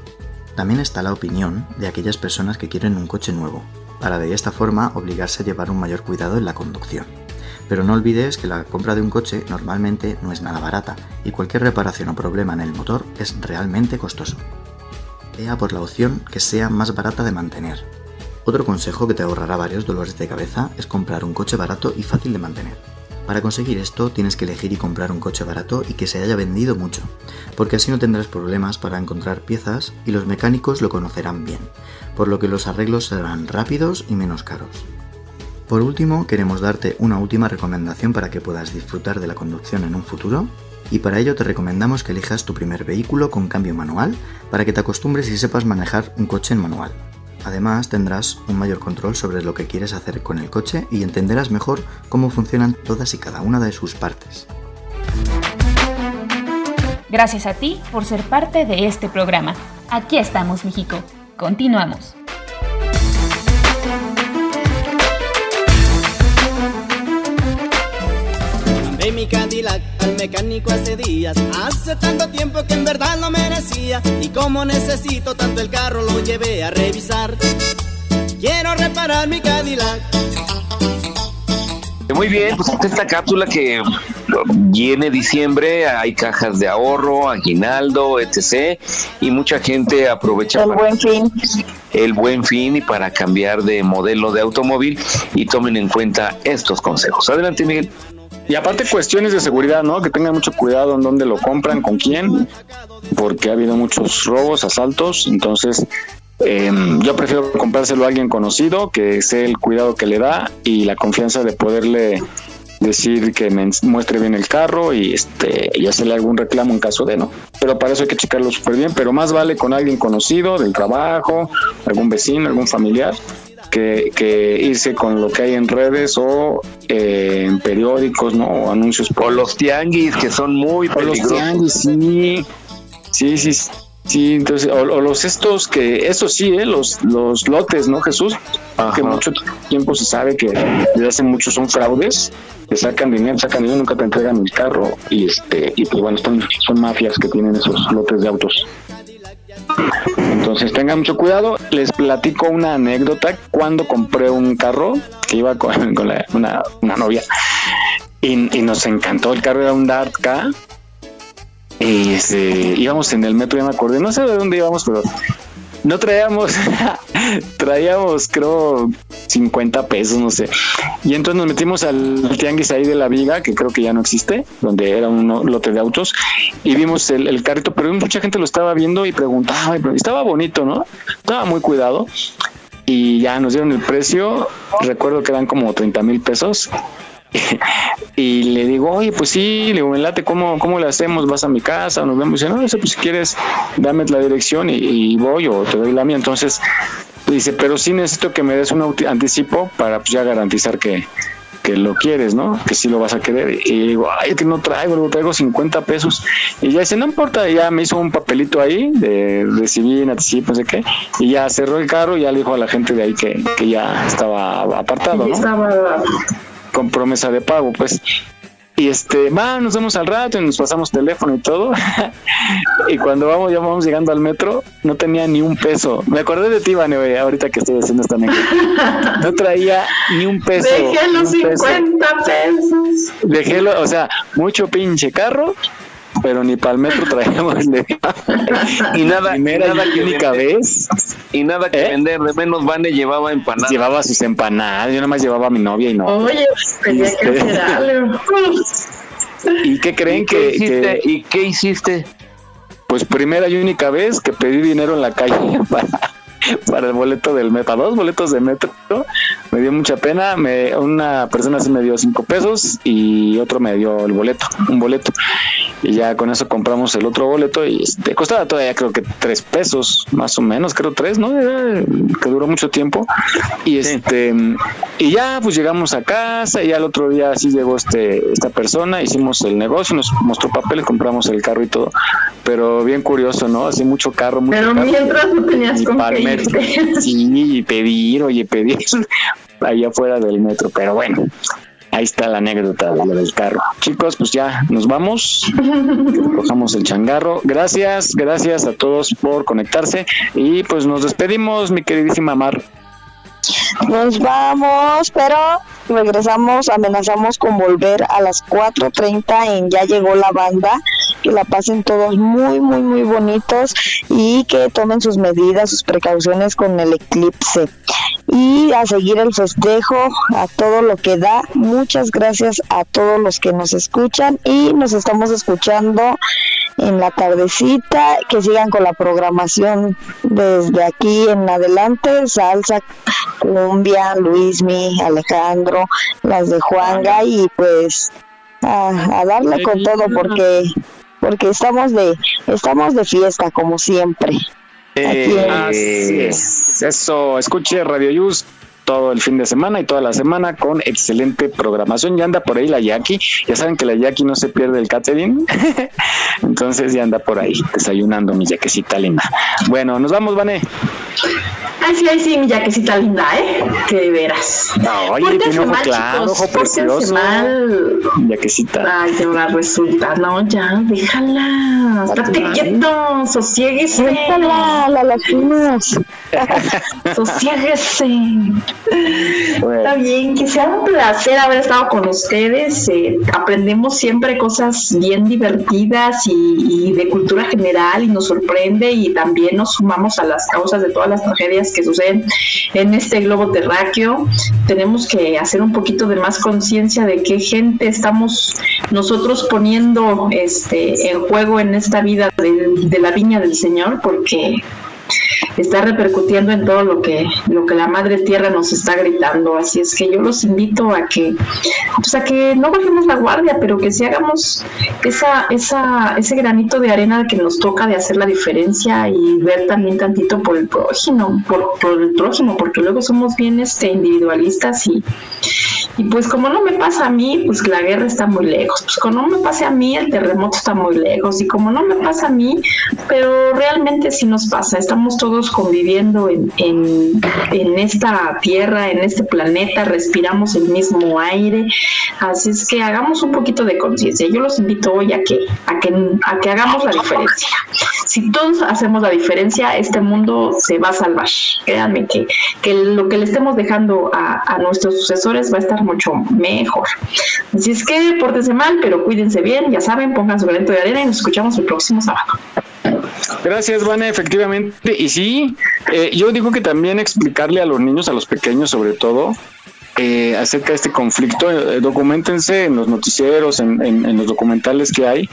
También está la opinión de aquellas personas que quieren un coche nuevo, para de esta forma obligarse a llevar un mayor cuidado en la conducción. Pero no olvides que la compra de un coche normalmente no es nada barata y cualquier reparación o problema en el motor es realmente costoso. Vea por la opción que sea más barata de mantener, otro consejo que te ahorrará varios dolores de cabeza es comprar un coche barato y fácil de mantener. Para conseguir esto tienes que elegir y comprar un coche barato y que se haya vendido mucho, porque así no tendrás problemas para encontrar piezas y los mecánicos lo conocerán bien, por lo que los arreglos serán rápidos y menos caros. Por último, queremos darte una última recomendación para que puedas disfrutar de la conducción en un futuro y para ello te recomendamos que elijas tu primer vehículo con cambio manual para que te acostumbres y sepas manejar un coche en manual. Además, tendrás un mayor control sobre lo que quieres hacer con el coche y entenderás mejor cómo funcionan todas y cada una de sus partes. Gracias a ti por ser parte de este programa. Aquí estamos, México. Continuamos. Mi Cadillac al mecánico hace días. Hace tanto tiempo que en verdad no merecía. Y como necesito tanto el carro, lo llevé a revisar. Quiero reparar mi Cadillac. Muy bien, pues esta cápsula que viene diciembre, hay cajas de ahorro, aguinaldo, etc. Y mucha gente aprovecha El para- buen fin. el buen fin y para cambiar de modelo de automóvil y tomen en cuenta estos consejos. Adelante, Miguel. Y aparte cuestiones de seguridad, ¿no? Que tengan mucho cuidado en dónde lo compran, con quién, porque ha habido muchos robos, asaltos, entonces em, yo prefiero comprárselo a alguien conocido que sé el cuidado que le da y la confianza de poderle decir que me muestre bien el carro y este y hacerle algún reclamo en caso de no. Pero para eso hay que checarlo súper bien, pero más vale con alguien conocido del trabajo, algún vecino, algún familiar, que, que irse con lo que hay en redes o eh, en periódicos, ¿no? O anuncios. O los tianguis, que son muy O los peligrosos. tianguis, sí. Sí, sí, sí. Entonces, o, o los estos que, eso sí, ¿eh? los, los lotes, ¿no, Jesús? Que mucho tiempo se sabe que desde hace mucho son fraudes, te sacan dinero, sacan dinero, nunca te entregan el carro y este, y pues bueno, son, son mafias que tienen esos lotes de autos. Entonces tengan mucho cuidado. Les platico una anécdota. Cuando compré un carro que iba con, la- una, una novia y, y nos encantó. El carro era un Dart K. Y este, íbamos en el metro, ya me acordé. No sé de dónde íbamos, pero no traíamos, traíamos creo 50 pesos, no sé. Y entonces nos metimos al tianguis ahí de la viga, que creo que ya no existe, donde era un lote de autos, y vimos el, carrito, pero mucha gente lo estaba viendo y preguntaba, estaba bonito, ¿no? Estaba muy cuidado. Y ya nos dieron el precio, recuerdo que eran como 30 mil pesos. Y le digo, oye, pues sí, le digo, me late, ¿cómo, ¿cómo le hacemos? ¿Vas a mi casa? Nos vemos. Y dice, no, dice, pues si quieres, dame la dirección y, y voy o te doy la mía. Entonces, dice, pero sí necesito que me des un anticipo para pues ya garantizar que, que lo quieres, ¿no? Que sí lo vas a querer. Y digo, ay, es que no traigo, luego traigo 50 pesos. Y ya dice, no importa, y ya me hizo un papelito ahí de recibí en anticipo, no sé qué. Y ya cerró el carro y ya le dijo a la gente de ahí que, que ya estaba apartado, ¿no? Estaba con promesa de pago, pues. Y este, va, nos vemos al rato y nos pasamos teléfono y todo. y cuando vamos, ya vamos llegando al metro, no tenía ni un peso. Me acordé de ti, Vane, ahorita que estoy haciendo esta anécdota. No traía ni un peso. Dejé los un peso. 50 pesos. Dejélo, o sea, mucho pinche carro, pero ni para el metro traíamos. Y nada, Primera y nada y que única vender. vez. Y nada que ¿Eh? vender, de menos Vane llevaba empanadas. Llevaba sus empanadas, yo nada más llevaba a mi novia y no. Oye, pues, tenía que Este- hacer algo. ¿Y qué creen ¿Y qué que, hiciste? que- ¿Y qué hiciste? Pues primera y única vez que pedí dinero en la calle para, para el boleto del metro, para dos boletos de metro. Me dio mucha pena. Me, una persona sí me dio cinco pesos y otro me dio el boleto, un boleto. Y ya con eso compramos el otro boleto y este, costaba todavía creo que tres pesos, más o menos, creo tres, ¿no? Era- que duró mucho tiempo. Y este, y ya pues llegamos a casa y al otro día así llegó este, esta persona, hicimos el negocio, nos mostró papeles, compramos el carro y todo. Pero bien curioso, ¿no? Así mucho carro, mucho Pero carro. mientras no tenías Y con Sí, y pedir, oye, pedir allá afuera del metro. Pero bueno, ahí está la anécdota de lo del carro. Chicos, pues ya nos vamos. Cojamos el changarro. Gracias, gracias a todos por conectarse. Y pues nos despedimos, mi queridísima Mar. Nos vamos, pero regresamos, amenazamos con volver a las 4.30 en Ya llegó la banda. Que la pasen todos muy, muy, muy bonitos y que tomen sus medidas, sus precauciones con el eclipse. Y a seguir el festejo, a todo lo que da. Muchas gracias a todos los que nos escuchan y nos estamos escuchando en la tardecita, que sigan con la programación desde aquí en adelante, salsa, cumbia, Luismi, Alejandro, las de Juanga y pues a, a darle con todo porque porque estamos de estamos de fiesta como siempre. Aquí en- Así es. Eso, escuche Radio Yus todo el fin de semana y toda la semana con excelente programación. Ya anda por ahí la Jackie. Ya saben que la Jackie no se pierde el catering. Entonces ya anda por ahí desayunando mi yaquecita linda. Bueno, nos vamos, Vané. Ay, sí, ay, sí, mi yaquecita linda, ¿eh? Que de veras. Oye, Pórtense tiene ojo mal, claro, chicos, ojo precioso. mal. Yaquecita. Ay, de ahora resulta, no, ya, déjala. Estate quieto, sosiéguese. Déjala, la lastimas. Sosiéguese. Está bien, que sea un placer haber estado con ustedes. eh, aprendemos siempre cosas bien divertidas y, y de cultura general y nos sorprende y también nos sumamos a las causas de todas las tragedias que suceden en este globo terráqueo. Tenemos que hacer un poquito de más conciencia de qué gente estamos nosotros poniendo este en juego en esta vida de, de la viña del Señor, porque está repercutiendo en todo lo que, lo que la madre tierra nos está gritando. Así es que yo los invito a que, pues a que no bajemos la guardia, pero que si hagamos esa, esa, ese granito de arena que nos toca de hacer la diferencia y ver también tantito por el prójimo, por, por el prójimo, porque luego somos bien este, individualistas y, y pues como no me pasa a mí, pues la guerra está muy lejos. Pues como no me pasa a mí, el terremoto está muy lejos. Y como no me pasa a mí, pero realmente sí nos pasa. Estamos todos conviviendo en, en, esta tierra, en este planeta, respiramos el mismo aire. Así es que hagamos un poquito de conciencia. Yo los invito hoy a que, a que, a que hagamos la diferencia. Si todos hacemos la diferencia, este mundo se va a salvar. Créanme que, que lo que le estemos dejando a, a nuestros sucesores va a estar mucho mejor. Así es que pórtense mal, pero cuídense bien, ya saben, pongan su granito de arena y nos escuchamos el próximo sábado. Gracias, Vane, efectivamente. Y sí, eh, yo digo que también explicarle a los niños, a los pequeños sobre todo, eh, acerca de este conflicto, eh, documentense en los noticieros, en, en, en los documentales que hay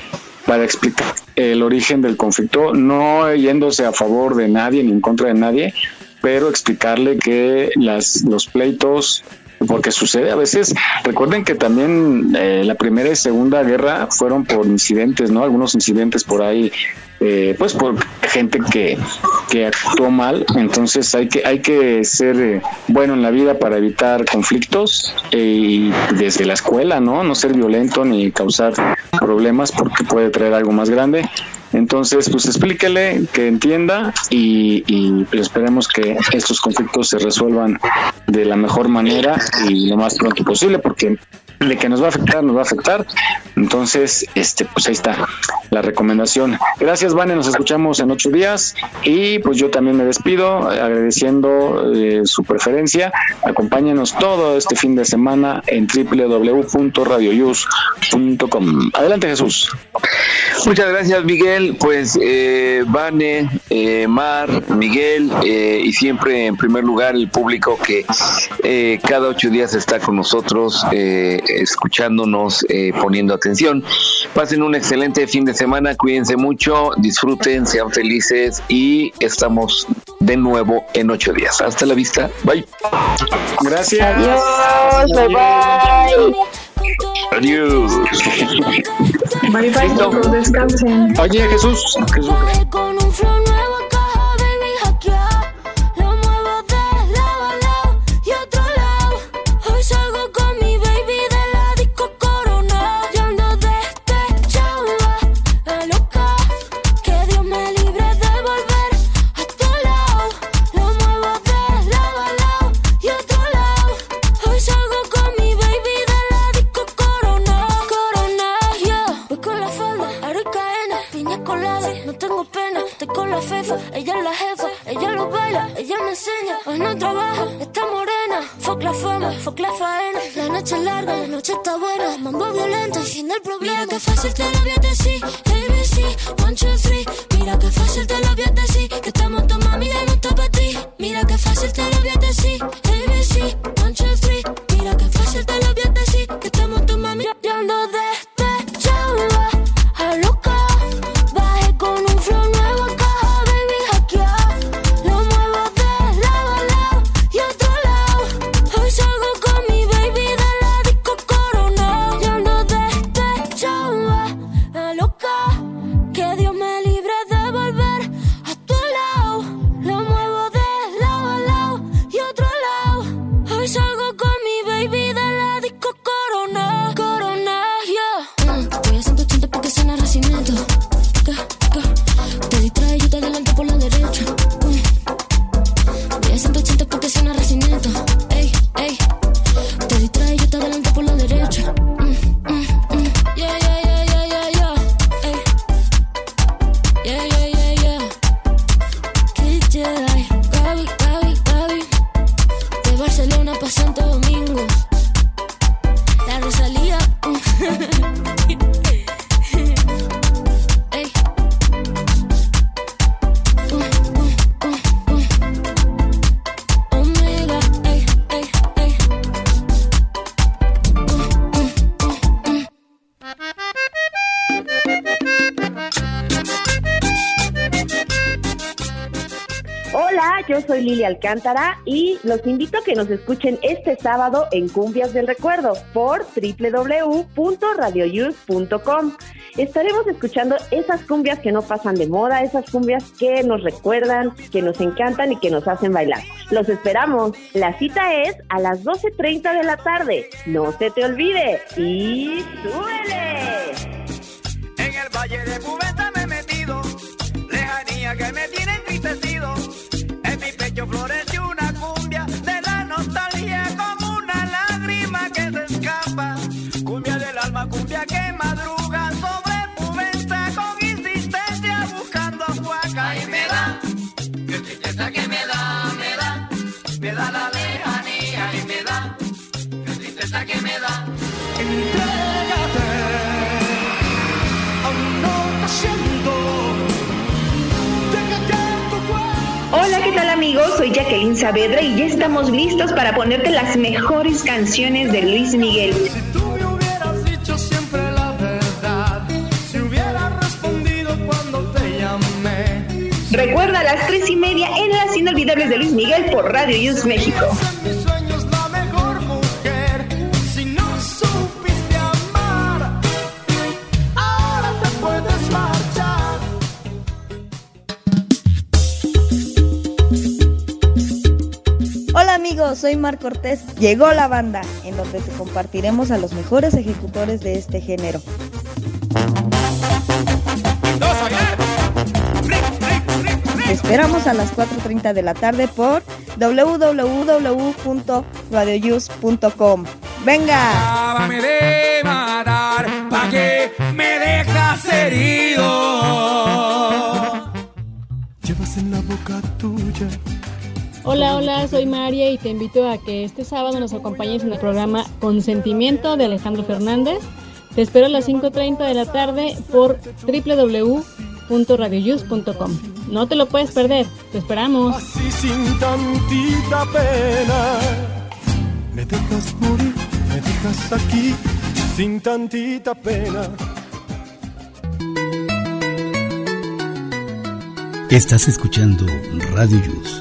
para explicar el origen del conflicto, no yéndose a favor de nadie ni en contra de nadie, pero explicarle que las, los pleitos porque sucede a veces, recuerden que también eh, la primera y segunda guerra fueron por incidentes, ¿no? Algunos incidentes por ahí, eh, pues por gente que, que actuó mal, entonces hay que, hay que ser eh, bueno en la vida para evitar conflictos y desde la escuela, ¿no? No ser violento ni causar problemas porque puede traer algo más grande. Entonces, pues explíquele que entienda y, y esperemos que estos conflictos se resuelvan de la mejor manera y lo más pronto posible, porque de que nos va a afectar, nos va a afectar. Entonces, este, pues ahí está la recomendación. Gracias, Vane, nos escuchamos en ocho días y pues yo también me despido agradeciendo eh, su preferencia. Acompáñenos todo este fin de semana en www.radioyus.com. Adelante, Jesús. Muchas gracias, Miguel. Pues eh, Vane, eh, Mar, Miguel eh, y siempre en primer lugar el público que eh, cada ocho días está con nosotros, eh, escuchándonos, eh, poniendo atención. Pasen un excelente fin de semana, cuídense mucho, disfruten, sean felices y estamos de nuevo en ocho días. Hasta la vista. Bye. Gracias. Adiós, bye bye. Adiós. Bye bye, descansen. Oye, Jesús, Jesús. La fama, fuck la faena. La noche es larga, la noche está buena. Mambo violento fin del problema. Mira que fácil te lo voy a decir. ABC, one, two, three. Mira que fácil te lo voy a decir. Que estamos tu mami, ya no está para ti. Mira que fácil te por Santo Domingo. Lili Alcántara y los invito a que nos escuchen este sábado en Cumbias del Recuerdo por www.radioyus.com. Estaremos escuchando esas cumbias que no pasan de moda, esas cumbias que nos recuerdan, que nos encantan y que nos hacen bailar. Los esperamos. La cita es a las 12.30 de la tarde. No se te olvide. Y súbele. En el valle de Cubeta me he metido, lejanía que me tiene entristecido. En mi pecho ¿qué tal amigos? Soy Jacqueline Saavedra y ya estamos listos para ponerte las mejores canciones de Luis Miguel. Recuerda a las tres y media en las inolvidables de Luis Miguel por Radio News México. Amigos, soy Mar Cortés. Llegó la banda, en donde te compartiremos a los mejores ejecutores de este género. Te esperamos a las 4.30 de la tarde por www.radioyus.com. ¡Venga! Acábame de matar, pa' que me dejas herido. Llevas en la boca tuya. Hola, hola, soy María y te invito a que este sábado nos acompañes en el programa Consentimiento de Alejandro Fernández. Te espero a las 5.30 de la tarde por www.radioyus.com. No te lo puedes perder, te esperamos. Así sin tantita pena. Me dejas morir, me dejas aquí, sin tantita pena. Estás escuchando Radio Yus,